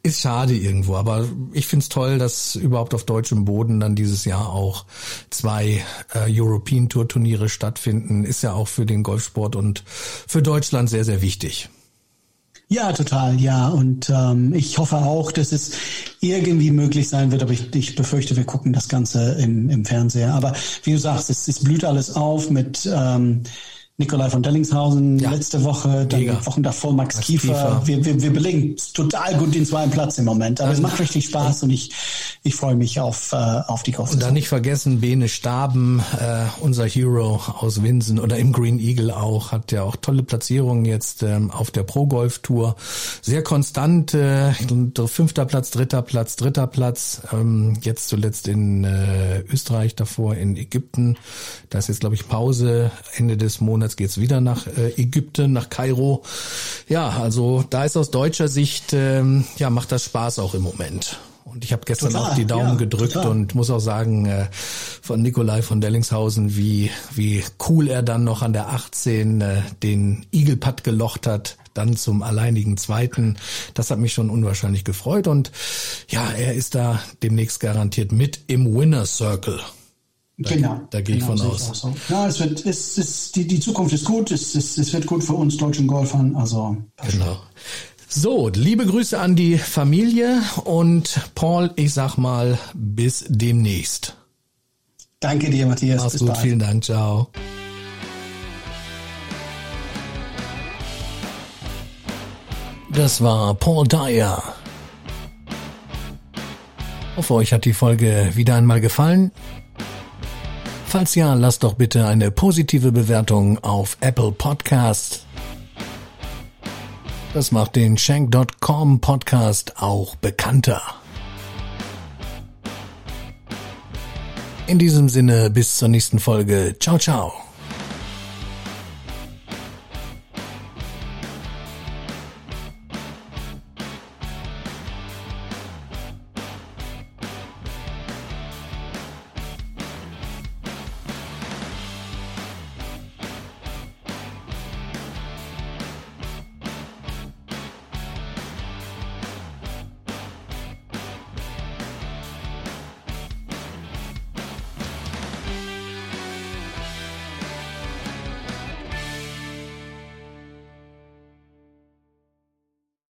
Ist schade irgendwo, aber ich find's toll, dass überhaupt auf deutschem Boden dann dieses Jahr auch zwei äh, European Tour Turniere stattfinden. Ist ja auch für den Golfsport und für Deutschland sehr, sehr wichtig. Ja, total, ja. Und ähm, ich hoffe auch, dass es irgendwie möglich sein wird, aber ich, ich befürchte, wir gucken das Ganze im, im Fernseher. Aber wie du sagst, es, es blüht alles auf mit ähm, Nikolai von Dellingshausen ja. letzte Woche, dann Mega. Wochen davor Max, Max Kiefer. Kiefer. Wir, wir, wir belegen total gut den zweiten Platz im Moment. Aber es macht richtig Spaß und ich, ich freue mich auf, äh, auf die Golf. Und dann nicht vergessen, Bene Staben, äh, unser Hero aus Winsen oder im Green Eagle auch, hat ja auch tolle Platzierungen jetzt ähm, auf der Pro Golf Tour. Sehr konstant, äh, fünfter Platz, dritter Platz, dritter Platz. Ähm, jetzt zuletzt in äh, Österreich, davor in Ägypten. Da ist jetzt, glaube ich, Pause Ende des Monats jetzt geht's wieder nach äh, Ägypten, nach Kairo. Ja, also da ist aus deutscher Sicht, ähm, ja, macht das Spaß auch im Moment. Und ich habe gestern total, auch die Daumen ja, gedrückt total. und muss auch sagen, äh, von Nikolai von Dellingshausen, wie, wie cool er dann noch an der 18 äh, den Putt gelocht hat, dann zum alleinigen Zweiten. Das hat mich schon unwahrscheinlich gefreut und ja, er ist da demnächst garantiert mit im Winner Circle. Da, genau. Da gehe genau, ich von aus. So. Ja, es wird, es ist, die, die Zukunft ist gut. Es, es, es wird gut für uns deutschen Golfern. Also. Genau. So, liebe Grüße an die Familie und Paul, ich sag mal, bis demnächst. Danke dir, Matthias. Mach's bis gut, bald. vielen Dank, ciao. Das war Paul Dyer. Hoffe, euch hat die Folge wieder einmal gefallen. Falls ja, lasst doch bitte eine positive Bewertung auf Apple Podcast. Das macht den Shank.com Podcast auch bekannter. In diesem Sinne bis zur nächsten Folge. Ciao, ciao.